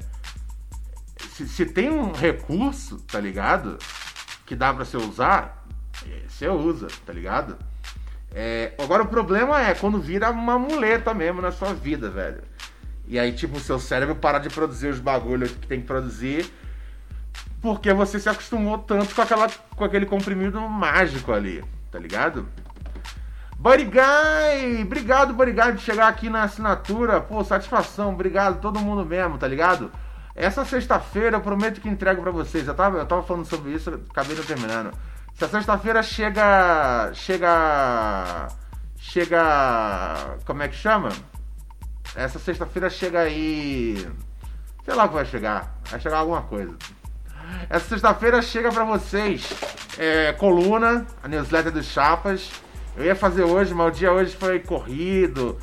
se, se tem um recurso, tá ligado? Que dá pra você usar, você usa, tá ligado? É, agora o problema é quando vira uma muleta mesmo na sua vida, velho. E aí, tipo, o seu cérebro para de produzir os bagulhos que tem que produzir porque você se acostumou tanto com, aquela, com aquele comprimido mágico ali, tá ligado? Buddy Guy! Obrigado, Buddy Guy, de chegar aqui na assinatura. Pô, satisfação, obrigado, todo mundo mesmo, tá ligado? Essa sexta-feira eu prometo que entrego para vocês. Eu tava, eu tava falando sobre isso, acabei não terminando. Se a sexta-feira chega. Chega. Chega. Como é que chama? Essa sexta-feira chega aí. Sei lá o que vai chegar. Vai chegar alguma coisa. Essa sexta-feira chega para vocês é, coluna, a newsletter dos Chapas. Eu ia fazer hoje, mas o dia hoje foi corrido.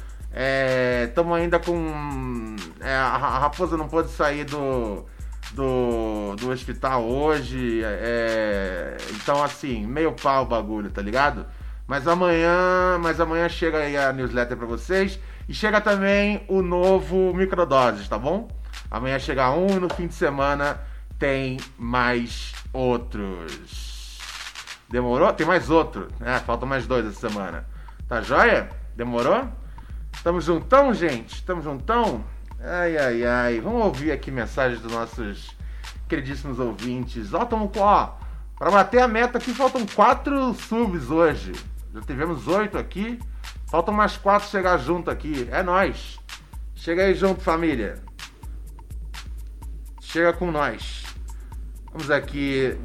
Estamos é, ainda com. É, a raposa não pôde sair do do, do hospital hoje. É, então, assim, meio pau o bagulho, tá ligado? Mas amanhã, mas amanhã chega aí a newsletter pra vocês. E chega também o novo Microdoses, tá bom? Amanhã chega um e no fim de semana tem mais outros. Demorou? Tem mais outro. É, faltam mais dois essa semana. Tá joia? Demorou? Tamo juntão, gente? Tamo juntão? Ai, ai, ai. Vamos ouvir aqui mensagens dos nossos queridíssimos ouvintes. Ó, tamo ó, pra bater a meta aqui faltam quatro subs hoje. Já tivemos oito aqui. Faltam mais quatro chegar junto aqui. É nós. Chega aí junto, família. Chega com nós. Vamos aqui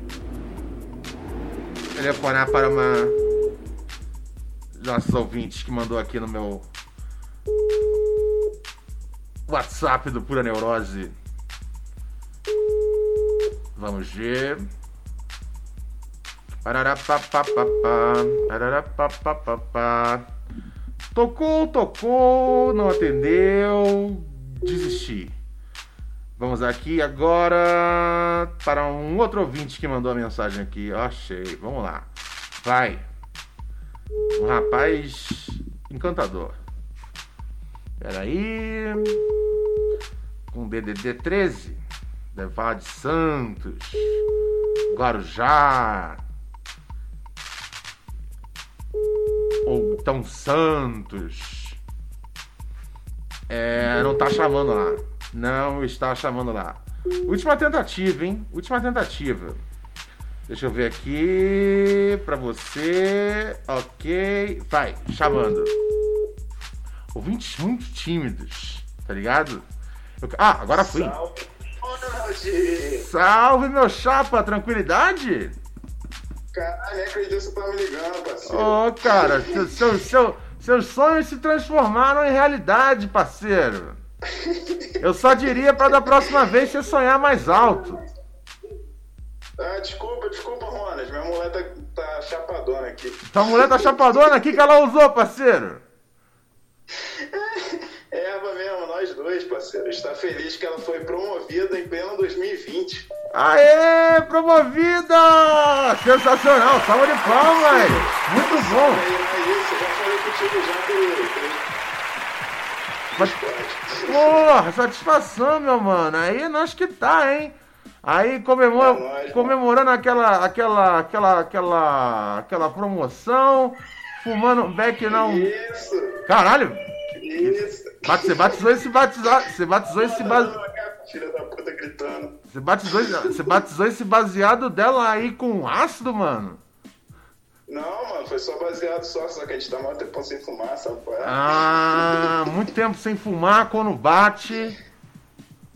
telefonar para uma nossos ouvintes que mandou aqui no meu WhatsApp do Pura Neurose. Vamos ver. Tocou, tocou, não atendeu, desisti. Vamos aqui agora para um outro ouvinte que mandou a mensagem aqui. Achei, vamos lá. Vai. Um rapaz encantador. Peraí. Com DDD 13. Levar de Santos. Guarujá. Ou então Santos. É, não tá chamando lá. Não está chamando lá. Última tentativa, hein? Última tentativa. Deixa eu ver aqui pra você. Ok. Vai, chamando. Ouvintes muito tímidos, tá ligado? Eu- Ah, agora fui. Salve, meu chapa, tranquilidade? Caralho, nem acredito que você tá me ligando, parceiro. Ô, cara, seu, seu- seu- seus sonhos se transformaram em realidade, parceiro. Eu só diria pra da próxima vez você sonhar mais alto. Ah, desculpa, desculpa, Ronas. Minha mulher tá, tá chapadona aqui. Tua mulher tá chapadona, o que, que ela usou, parceiro? É Eva mesmo, nós dois, parceiro. Está feliz que ela foi promovida em pleno 2020. Aê, promovida! Sensacional, salva de palmas! Muito bom! É isso, já falei contigo já que Mas, porra, satisfação, meu mano. Aí nós que tá, hein? Aí comemora, comemorando aquela, aquela, aquela, aquela, aquela promoção, fumando um beck não. Isso! Caralho! Isso! Você batizou esse batizado. Você batizou esse baseado. Filha da puta gritando. Você batizou, você batizou esse baseado dela aí com ácido, mano? Não, mano, foi só baseado só, só que a gente tá mal tempo sem fumar, sabe? é? Ah, muito tempo sem fumar, quando bate.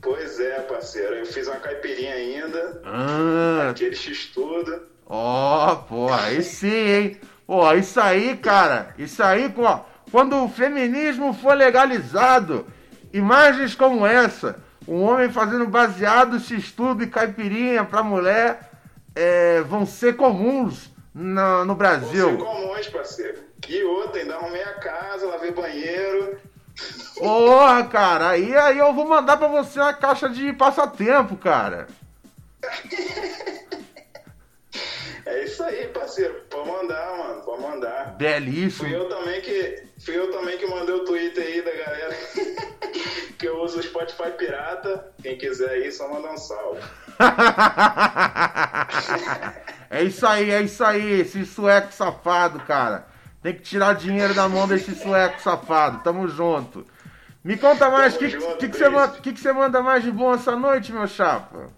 Pois é, parceiro. Eu fiz uma caipirinha ainda. Ah, Aquele x-tudo. ó, pô, aí sim, hein? Pô, isso aí, cara, isso aí, ó, quando o feminismo for legalizado, imagens como essa, um homem fazendo baseado, x-tudo e caipirinha pra mulher, é, vão ser comuns na- no Vão Brasil. ser comuns, parceiro. E outra, ainda arrumei a casa, lavei banheiro. Porra, cara, aí, aí eu vou mandar pra você uma caixa de passatempo, cara. É isso aí, parceiro. Pode mandar, mano. Pode mandar. Belíssimo. Fui eu também que, fui eu também que mandei o Twitter aí da galera que eu uso o Spotify pirata. Quem quiser aí, só mandar um salve. É isso aí, é isso aí, esse sueco safado, cara. Tem que tirar dinheiro da mão desse sueco safado. Tamo junto. Me conta mais, o que, que, que, que você manda mais de bom essa noite, meu chapa?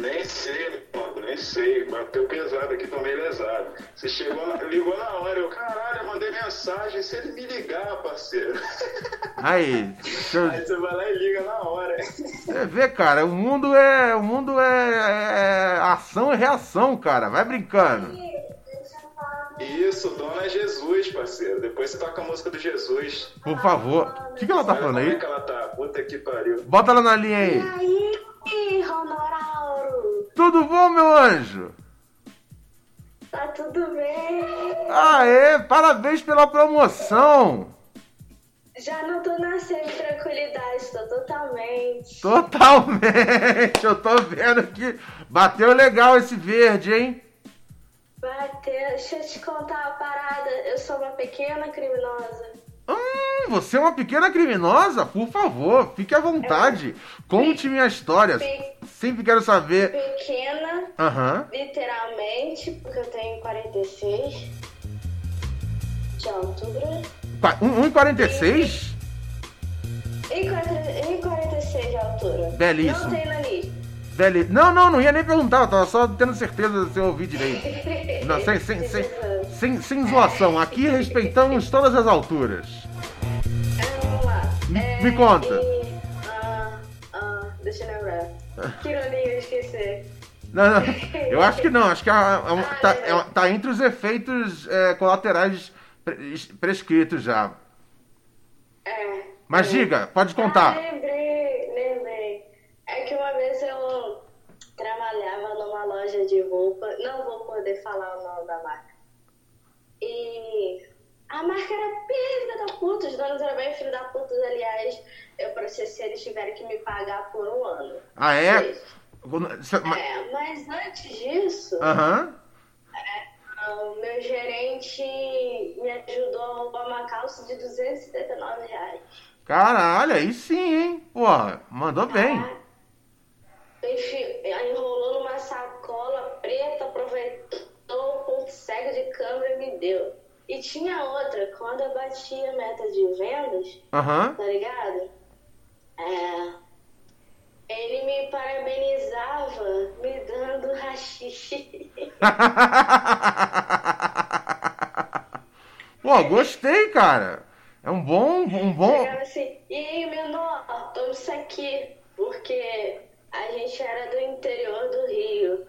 Nem sei, mano, nem sei. Bateu pesado aqui, tomei lesado. Você chegou na, ligou na hora, eu, caralho, eu mandei mensagem, se ele me ligar, parceiro. Aí, seu- Aí você vai lá e liga na hora. você vê, cara, o mundo é. O mundo é, é ação e reação, cara. Vai brincando. Isso, Dona Jesus, parceiro. Depois você toca a música do Jesus. Por favor. O que, que ela tá Olha falando como é aí? que ela tá? Puta que pariu. Bota ela na linha aí. aí, Ronorauro? Tudo bom, meu anjo? Tá tudo bem? Aê, parabéns pela promoção. Já não tô na semi-tranquilidade, tô totalmente. Totalmente. Eu tô vendo que bateu legal esse verde, hein? Bater. Deixa eu te contar uma parada. Eu sou uma pequena criminosa. Hum, você é uma pequena criminosa? Por favor, fique à vontade. Conte minha história. Sempre quero saber. Pequena, Aham. literalmente, porque eu tenho 46 de altura. Qua- um- 1,46? E 40 e 46 de altura. Belíssimo. Não tem nariz. Velho. Não, não, não ia nem perguntar, eu tava só tendo certeza se eu ouvi direito. Não, sem, sem, sem, sem, sem zoação. Aqui respeitamos todas as alturas. Me, me conta. E, ah, ah, deixa eu lembrar. Que ironia eu esqueci. Não, não, eu acho que não, acho que é é tá, é tá entre os efeitos é, colaterais pre- prescritos já. É. Mas diga, pode contar. Ah, lembrei. É que uma vez eu trabalhava numa loja de roupa, não vou poder falar o nome da marca. E a marca era filha da puta, os donos eram bem filho da puta, aliás, eu processei, eles tiveram que me pagar por um ano. Ah, é? É, mas antes disso, Aham. ah, o meu gerente me ajudou a roubar uma calça de 279 reais. Caralho, aí sim, hein? Porra, mandou bem. Enrolou numa sacola preta, aproveitou o ponto cego de câmera e me deu. E tinha outra, quando eu batia a meta de vendas, Aham. tá ligado? É, ele me parabenizava me dando rachixe. Pô, gostei, cara. É um bom, um bom. Assim, e aí, menor, toma isso aqui, porque a gente era do interior do Rio.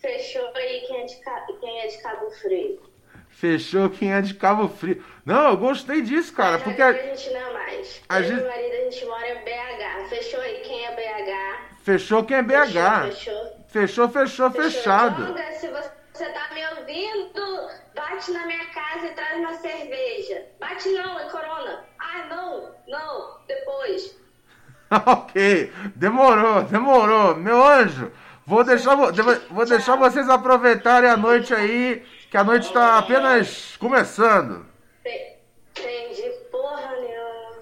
Fechou aí quem é de, quem é de Cabo Frio. Fechou quem é de Cabo Frio. Não, eu gostei disso, cara, porque a- a gente não é mais. a gente- meu marido, a gente mora em BH. Fechou aí quem é BH. fechou quem é BH. Fechou, Fechou, fechou, fechado. Jonga, se você tá me ouvindo, bate na minha casa e traz uma cerveja. Bate não, é corona. Ah, não, não, depois. ok, demorou, demorou. Meu anjo, vou deixar, vou deixar vocês aproveitarem a noite aí, que a noite tá apenas começando. Te- Entendi porra nenhuma.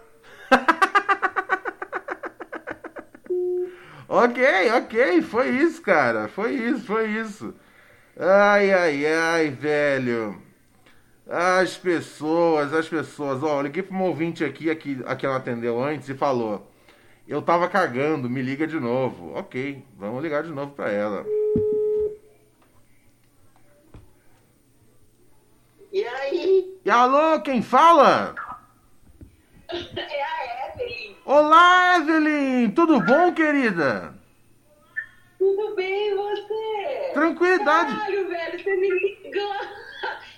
Ok, ok, foi isso, cara. Foi isso, foi isso. Ai, ai, ai, velho. As pessoas, as pessoas. Ó, eu liguei pra uma ouvinte aqui, aqui, a que ela atendeu antes e falou: Eu tava cagando, me liga de novo. Ok, vamos ligar de novo pra ela. E aí? E alô, quem fala? É a Evelyn. Olá, Evelyn! Tudo bom, querida? Tudo bem, e você? Tranquilidade. Caralho, velho, você me ligou.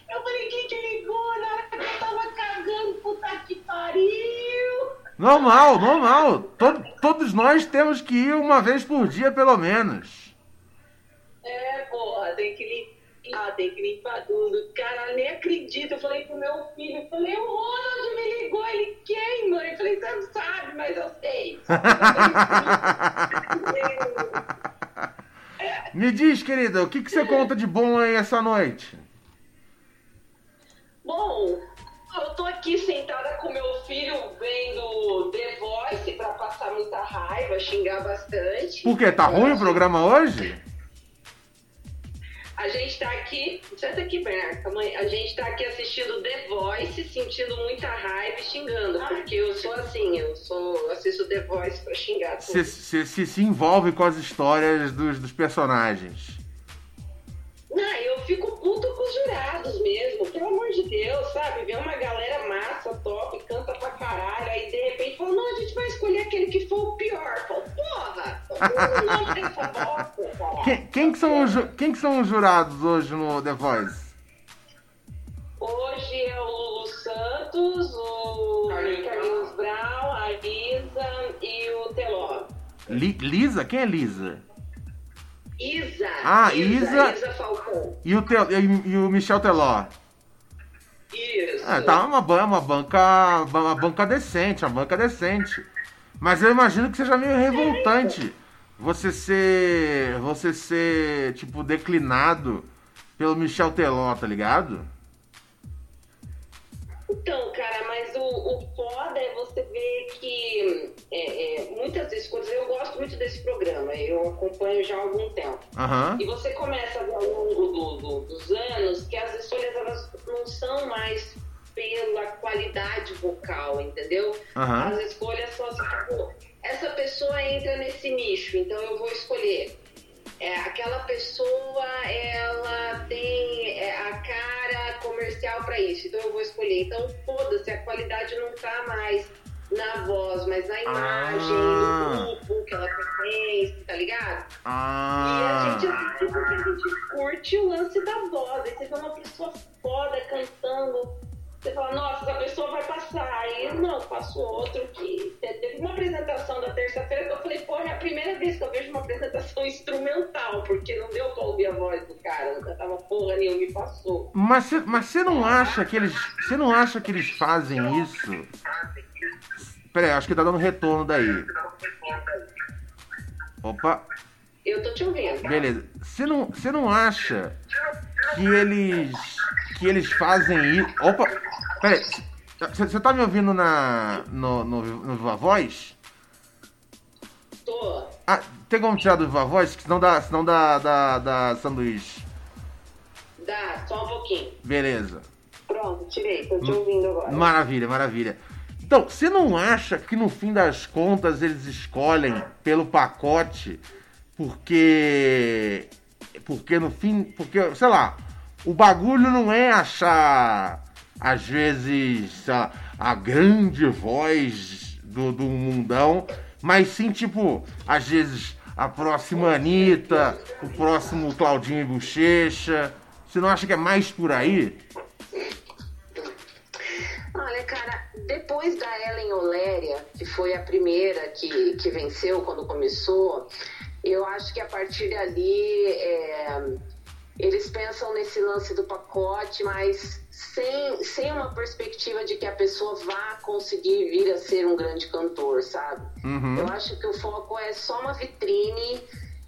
Eu falei, quem que ligou na hora que eu tava cagando? Puta que pariu. Normal, normal. To- todos nós temos que ir uma vez por dia, pelo menos. É, porra, tem que limpar, tem que limpar tudo. Cara, nem acredito. Eu falei pro meu filho, eu falei, o Ronald me ligou, ele quem, mãe? Eu falei, você não sabe, mas eu sei. Me diz, querida, o que, que você conta de bom aí essa noite? Bom, eu tô aqui sentada com meu filho vendo The Voice pra passar muita raiva, xingar bastante. Por quê? Tá ruim o programa hoje? A gente tá aqui, senta aqui, Bernardo, mãe. A gente tá aqui assistindo The Voice, sentindo muita raiva e xingando, porque eu sou assim, eu sou assisto The Voice pra xingar. Você se, se, se envolve com as histórias dos, dos personagens. Não, eu fico puto com os jurados mesmo, pelo amor de Deus, sabe? Vê uma galera massa, top, canta pra caralho, aí de repente fala, não, a gente vai escolher aquele que for o pior. Fala, porra! Bosta, cara. Quem, quem, que são os, quem que são os jurados hoje no The Voice? Hoje é o Lulu Santos, o Carlinhos Brown, a Isa e o Teló. Li- Lisa? Quem é Lisa? Isa! Ah, Isa. Isa Falcão. E o, Tel- e, e o Michel Teló? Isso. É, tá uma, uma banca. Uma banca decente, uma banca decente. Mas eu imagino que seja meio revoltante você ser. Você ser, tipo, declinado pelo Michel Teló, tá ligado? Então, cara, mas o, o você ver que é, é, muitas escolhas. Eu gosto muito desse programa, eu acompanho já há algum tempo. Aham. E você começa a ver ao longo do- do- dos anos que as escolhas elas não são mais pela qualidade vocal, entendeu? Aham. As escolhas são assim, tipo, essa pessoa entra nesse nicho, então eu vou escolher. É, aquela pessoa, ela tem é, a cara comercial pra isso, então eu vou escolher. Então, foda-se, a qualidade não tá mais na voz, mas na imagem, Ah. no grupo que ela pertence, tá ligado? E a Ah. gente assiste porque a gente curte o lance da voz. Aí você vê uma pessoa foda cantando. Você fala, nossa, essa pessoa vai passar. Aí não, passou outro que. Teve uma apresentação da terça-feira que eu falei, porra, é a primeira vez que eu vejo uma apresentação instrumental, porque não deu pra ouvir a voz do cara, não cantava porra nenhuma e passou. Mas você mas você não acha que eles. Você não acha que eles fazem isso? Pera aí, acho que tá dando retorno daí. Opa, Eu tô te ouvindo. beleza. Você não, você não acha que eles. que eles fazem isso. Opa! Pera aí. Você você tá me ouvindo na. no, no, no Viva Voz? Tô. Ah, tem como tirar do Viva Voz? Que senão dá, senão dá, dá, dá sanduíche. Dá, só um pouquinho. Beleza. Pronto, tirei, tô te ouvindo agora. Maravilha, maravilha. Então, você não acha que no fim das contas eles escolhem pelo pacote porque. Porque no fim. Porque, sei lá, o bagulho não é achar, às vezes, lá, a grande voz do, do mundão, mas sim, tipo, às vezes a próxima Anitta, o próximo Claudinho Bochecha. Você não acha que é mais por aí? Oléria, que foi a primeira que, que venceu quando começou, eu acho que a partir dali é, eles pensam nesse lance do pacote, mas sem, sem uma perspectiva de que a pessoa vá conseguir vir a ser um grande cantor, sabe? Uhum. Eu acho que o foco é só uma vitrine.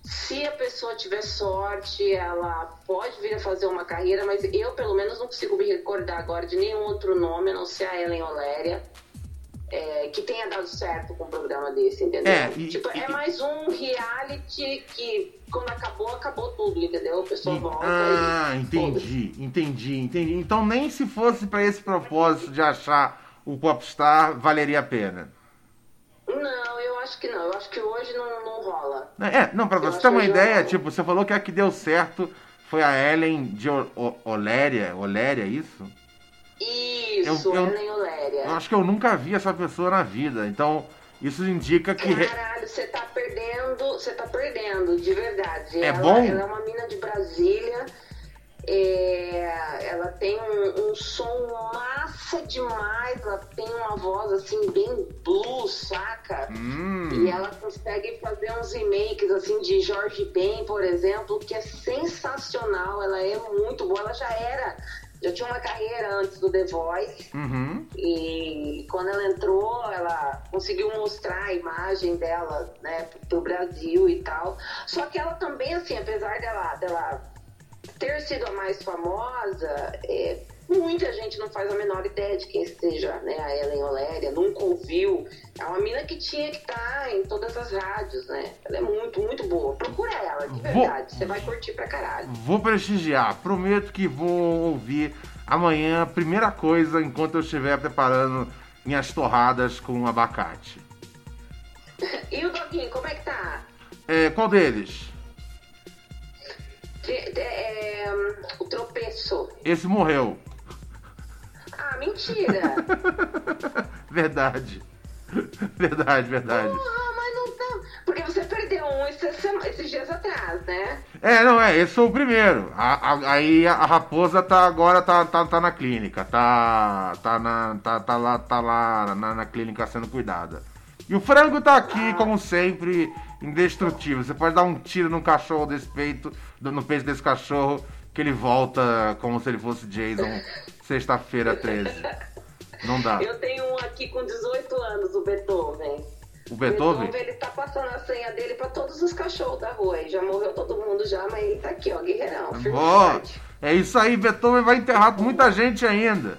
Se a pessoa tiver sorte, ela pode vir a fazer uma carreira, mas eu, pelo menos, não consigo me recordar agora de nenhum outro nome, a não ser a Ellen Oléria, é, que tenha dado certo com um programa desse, entendeu? É, e- tipo, é mais um reality que, quando acabou, acabou tudo, entendeu? A pessoa volta Ah, e... entendi, entendi, entendi. Então nem se fosse pra esse propósito de achar o popstar, valeria a pena. Não, eu acho que não. Eu acho que hoje não, não rola. É, não, pra Eu você ter uma ideia, tipo, você falou que a que deu certo foi a Ellen de Oléria, Oléria, é isso? Isso, Eu- eu- Ellen Oléria. Eu acho que eu nunca vi essa pessoa na vida, então isso indica que... Caralho, você tá perdendo, você tá perdendo, de verdade. É ela, bom? Ela é uma mina de Brasília. é, ela tem um, um som massa demais, ela tem uma voz assim bem blues, saca? Hum. E ela consegue fazer uns remakes assim de Jorge Ben, por exemplo, que é sensacional. Ela é muito boa, ela já era, já tinha uma carreira antes do The Voice. Uhum. E quando ela entrou, ela conseguiu mostrar a imagem dela, né, pro Brasil e tal. Só que ela também, assim, apesar dela, dela ter sido a mais famosa, é, muita gente não faz a menor ideia de quem seja, né, a Ellen Oléria, nunca ouviu. É uma mina que tinha que estar em todas as rádios, né? Ela é muito, muito boa. Procura ela, de Vou- verdade. Você vai curtir pra caralho. Vou prestigiar, prometo que vou ouvir amanhã, primeira coisa, enquanto eu estiver preparando minhas torradas com abacate. E o Doguinho, como é que tá? É, qual deles? De- de- é, o tropeço. Esse morreu. Ah, mentira! Verdade. Verdade, verdade. Ah, mas não tá. Porque você perdeu um esses, dias atrás, né? É, não, é, esse foi o primeiro. A- a- aí a, raposa tá agora tá, tá, tá na clínica, tá tá na tá, tá lá tá lá na, na clínica sendo cuidada. E o frango tá aqui como sempre, indestrutível. Você pode dar um tiro no cachorro desse peito, no peito desse cachorro, que ele volta como se ele fosse Jason, sexta-feira 13. Não dá. Eu tenho um aqui com 18 anos, o Beethoven. O Beethoven? ele tá passando a senha dele pra todos os cachorros da rua. E já morreu todo mundo já, mas ele tá aqui, ó, guerreirão. firme forte. É isso aí, Beethoven vai enterrar muita gente ainda.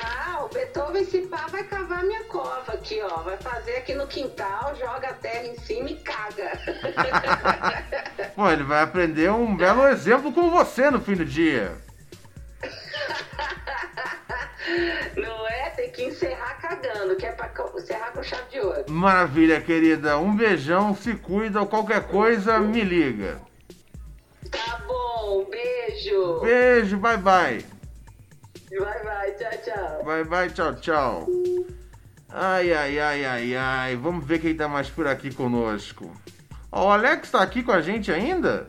Ah, o Beethoven se pá vai cavar minha cova aqui, ó. Vai fazer aqui no quintal, joga a terra em cima e caga. Pô, ele vai aprender um belo exemplo com você no fim do dia. Não é? Tem que encerrar cagando, que é pra encerrar com chave de ouro. Maravilha, querida. Um beijão, se cuida. Qualquer coisa, me liga. Tá bom, beijo. Beijo, bye bye. Vai, vai, tchau, tchau. Bye bye, tchau, tchau. Ai, ai, ai, ai, ai. Vamos ver quem tá mais por aqui conosco. Ó, o Alex tá aqui com a gente ainda?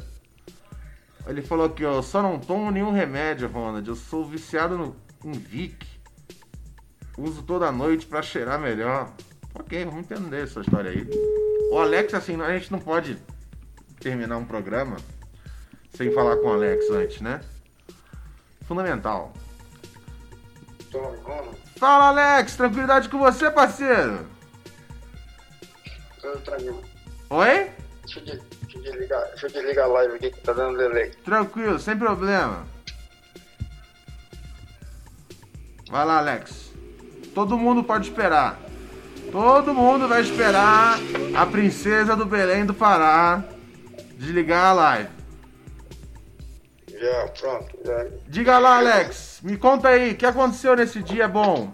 Ele falou aqui, ó. Só não tomo nenhum remédio, Ronald. Eu sou viciado no, em Vic. Uso toda noite pra cheirar melhor. Ok, vamos entender essa história aí. O Alex, assim, a gente não pode terminar um programa sem falar com o Alex antes, né? Fundamental. Fala, Alex! Tranquilidade com você, parceiro? Tudo tranquilo. Oi? Deixa eu, de- deixa eu desligar, deixa eu desligar a live aqui que tá dando delay. Tranquilo, sem problema. Vai lá, Alex. Todo mundo pode esperar. Todo mundo vai esperar a princesa do Belém do Pará desligar a live. Já, pronto. Já. Diga lá, Alex. Me conta aí, o que aconteceu nesse dia bom?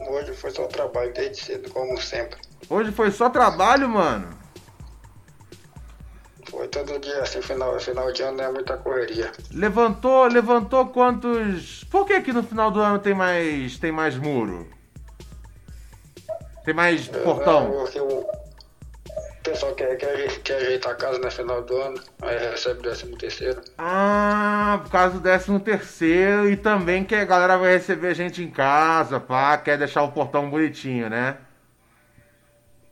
Hoje foi só trabalho desde cedo, como sempre. Hoje foi só trabalho, mano. Foi todo dia assim, final, final de ano é muita correria. Levantou, levantou quantos. Por que que no final do ano tem mais tem mais muro? Tem mais portão? Porque o pessoal quer, quer, quer ajeitar a casa no final do ano, aí recebe décimo terceiro. Ah, por causa do décimo terceiro e também que a galera vai receber gente em casa, pá, quer deixar o portão bonitinho, né?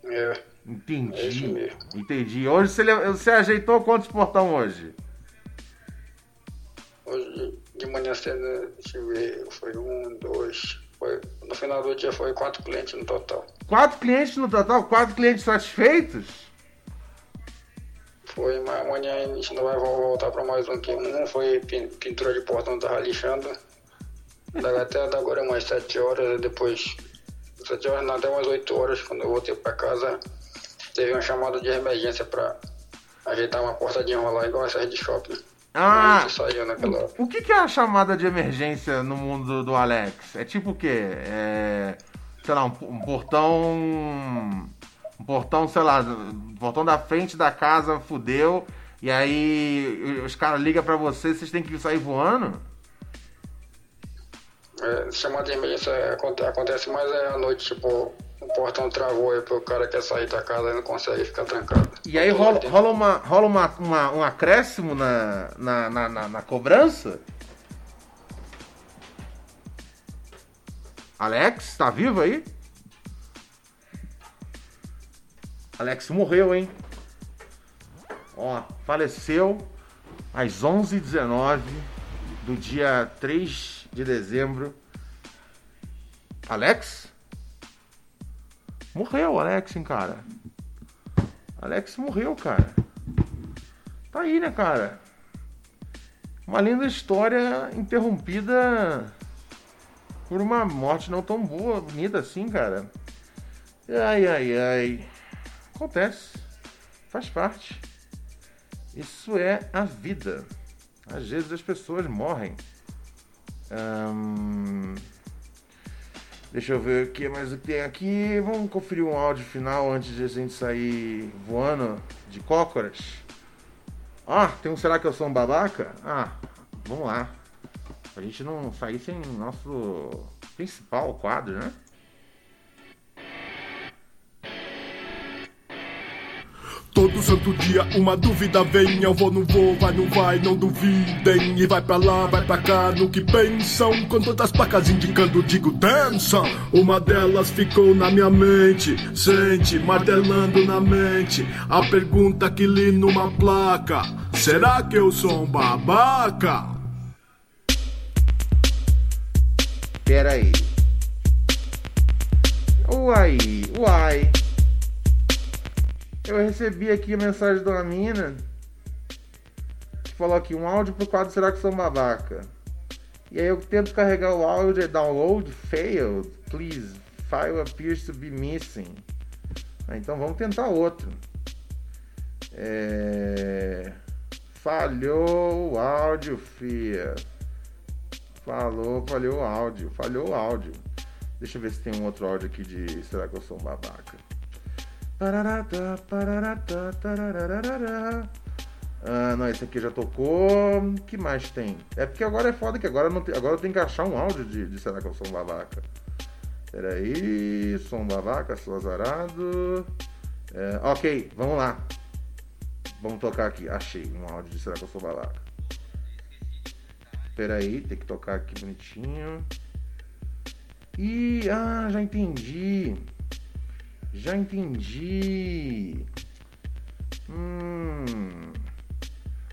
É. Entendi. É isso mesmo. Entendi. Hoje você, você ajeitou quantos portão hoje? Hoje de manhã cedo, deixa eu ver, foi um, dois. Foi, no final do dia foi quatro clientes no total. Quatro clientes no total? Quatro clientes satisfeitos? Foi, mas amanhã a gente não vai vo- voltar para mais um que um foi pin- pintura de portão, tava lixando. Até agora umas sete horas, depois. Sete horas não, até umas oito horas, quando eu voltei para casa, teve uma chamada de emergência para ajeitar uma porta de enrolar igual essas de shopping. Ah, naquela o que, que é a chamada de emergência no mundo do, Alex? É tipo o quê? É, sei lá, um, um portão. Um portão, sei lá, um portão da frente da casa fudeu. E aí os caras ligam pra você, vocês têm que sair voando? É, chamada de emergência é, aconte- acontece mais é à noite, tipo, o portão travou aí o cara quer sair da casa e não consegue ficar trancado. E aí rola, rola, uma, rola uma, uma- um acréscimo na, na, na, na- na cobrança? Alex, tá vivo aí? Alex morreu, hein? Ó, faleceu às 11h19 do dia 3 de dezembro. Alex? Morreu, Alex, hein, cara? Alex morreu, cara. Tá aí, né, cara? Uma linda história interrompida por uma morte não tão boa, bonita assim, cara. Ai, ai, ai. Acontece. Faz parte. Isso é a vida. Às vezes as pessoas morrem. Ahn, Deixa eu ver mais o que tem aqui. Vamos conferir um áudio final antes de a gente sair voando de cócoras. Ah, tem um Será que eu sou um babaca? Ah, vamos lá. Pra gente não sair sem nosso principal quadro, né? Todo santo dia uma dúvida vem, eu vou, não vou, vai, não vai, não duvidem. E vai pra lá, vai pra cá, no que pensam. Com todas as placas indicando, digo, dança. Uma delas ficou na minha mente, sente, martelando na mente. A pergunta que li numa placa: Será que eu sou um babaca? Pera aí. Uai, uai. Eu recebi aqui a mensagem de uma mina falou aqui, um áudio pro quadro Será que sou um babaca? E aí eu tento carregar o áudio, é download failed, please, file appears to be missing. Ah, Então vamos tentar outro. É... Falhou o áudio, fia. Falou, falhou o áudio, falhou o áudio. Deixa eu ver se tem um outro áudio aqui de Será que eu sou um babaca? Ah, não, esse aqui já tocou. Que mais tem? É porque agora é foda que agora, não tem- agora eu tenho que achar um áudio de, de Será que eu sou um babaca? Peraí, sou um babaca, sou azarado. É, ok, vamos lá. Vamos tocar aqui. Achei um áudio de Será que eu sou babaca? Peraí, tem que tocar aqui bonitinho. Ih, ah, já entendi. Já entendi. Hum.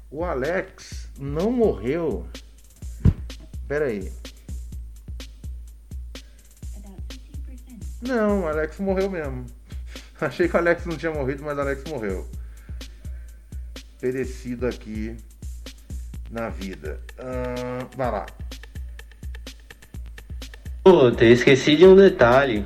O Alex não morreu. Pera aí. Não, o Alex morreu mesmo. Achei que o Alex não tinha morrido, mas o Alex morreu. Perecido aqui na vida. Ah, vai lá. Puta, eu esqueci de um detalhe.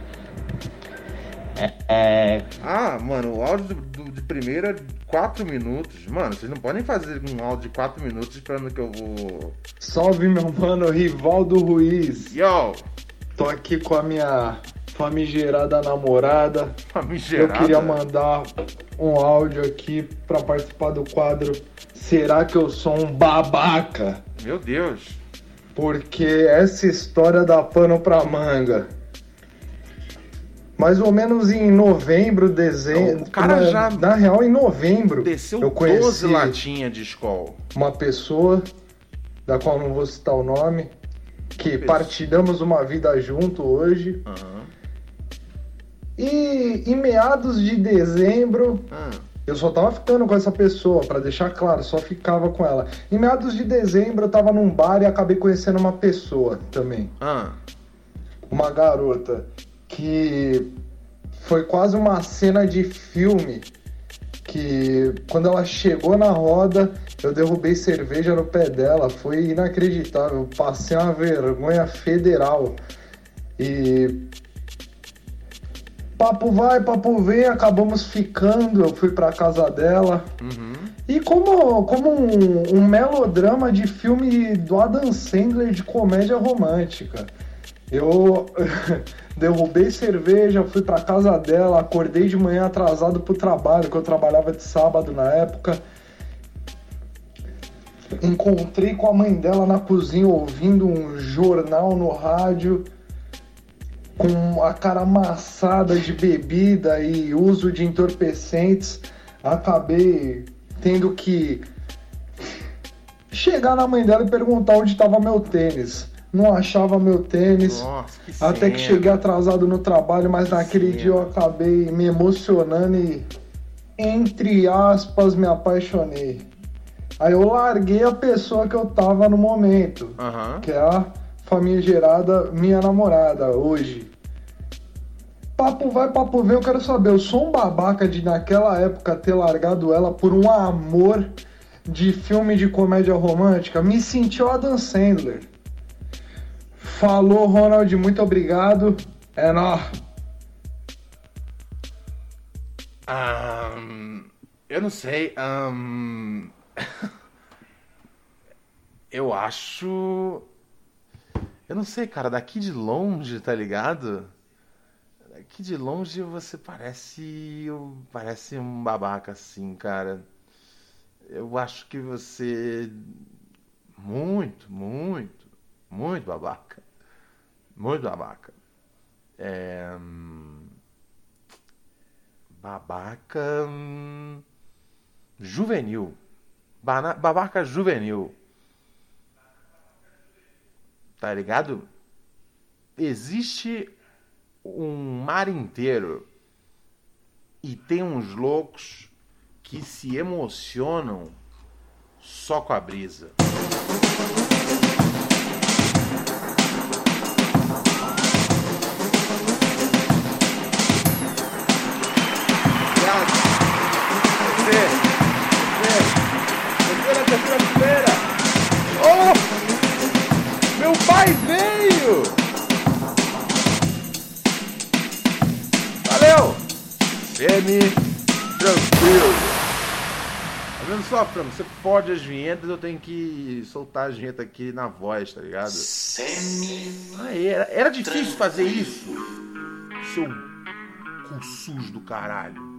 É, é, Ah, mano, o áudio do, do- de primeira 4 minutos. Mano, vocês não podem fazer um áudio de 4 minutos esperando que eu vou. Salve, meu mano, Rivaldo Ruiz. Yo! Tô aqui com a minha famigerada namorada. Famigerada? Eu queria mandar um áudio aqui pra participar do quadro Será que eu sou um babaca? Meu Deus. Porque essa história dá pano pra manga. Mais ou menos em novembro, dezembro. O cara na, já Na real, em novembro. Desceu eu 12 conheci latinhas de escol. uma pessoa, da qual não vou citar o nome, que partilhamos uma vida junto hoje. E em meados de dezembro, eu só tava ficando com essa pessoa, pra deixar claro, só ficava com ela. Em meados de dezembro eu tava num bar e acabei conhecendo uma pessoa também. Ah. Uma garota que foi quase uma cena de filme. Que quando ela chegou na roda, eu derrubei cerveja no pé dela. Foi inacreditável. Eu Passei uma vergonha federal. E papo vai, papo vem, acabamos ficando. Eu fui pra casa dela. E como, como um, um melodrama de filme do Adam Sandler de comédia romântica. Eu derrubei cerveja, fui pra casa dela, acordei de manhã atrasado pro trabalho, que eu trabalhava de sábado na época. Encontrei com a mãe dela na cozinha ouvindo um jornal no rádio com a cara amassada de bebida e uso de entorpecentes. Acabei tendo que chegar na mãe dela e perguntar onde estava meu tênis. Não achava meu tênis. Nossa, que até que cena. cheguei atrasado no trabalho, mas naquele dia eu acabei me emocionando e, entre aspas, me apaixonei. Aí eu larguei a pessoa que eu tava no momento, Aham. que é a famigerada minha namorada hoje. Papo vai, papo vem, eu quero saber, eu sou um babaca de naquela época ter largado ela por um amor de filme de comédia romântica? Me senti o Adam Sandler. Falou, Ronald, muito obrigado. É nóis. Ahn, eu não sei. ahn, eu acho. Eu não sei, cara. Daqui de longe, tá ligado? Daqui de longe você parece. Parece um babaca assim, cara. Eu acho que você. Muito, muito, muito babaca. Muito babaca. É. hum, Babaca. hum, Juvenil. Bana- Babaca juvenil. Tá ligado? Existe um mar inteiro e tem uns loucos que se emocionam só com a brisa. Só, Fran? Você pode as vinhetas, eu tenho que soltar as vinhetas aqui na voz, tá ligado? Semi. Aí, era, era difícil fazer isso. Seu cu sujo do caralho.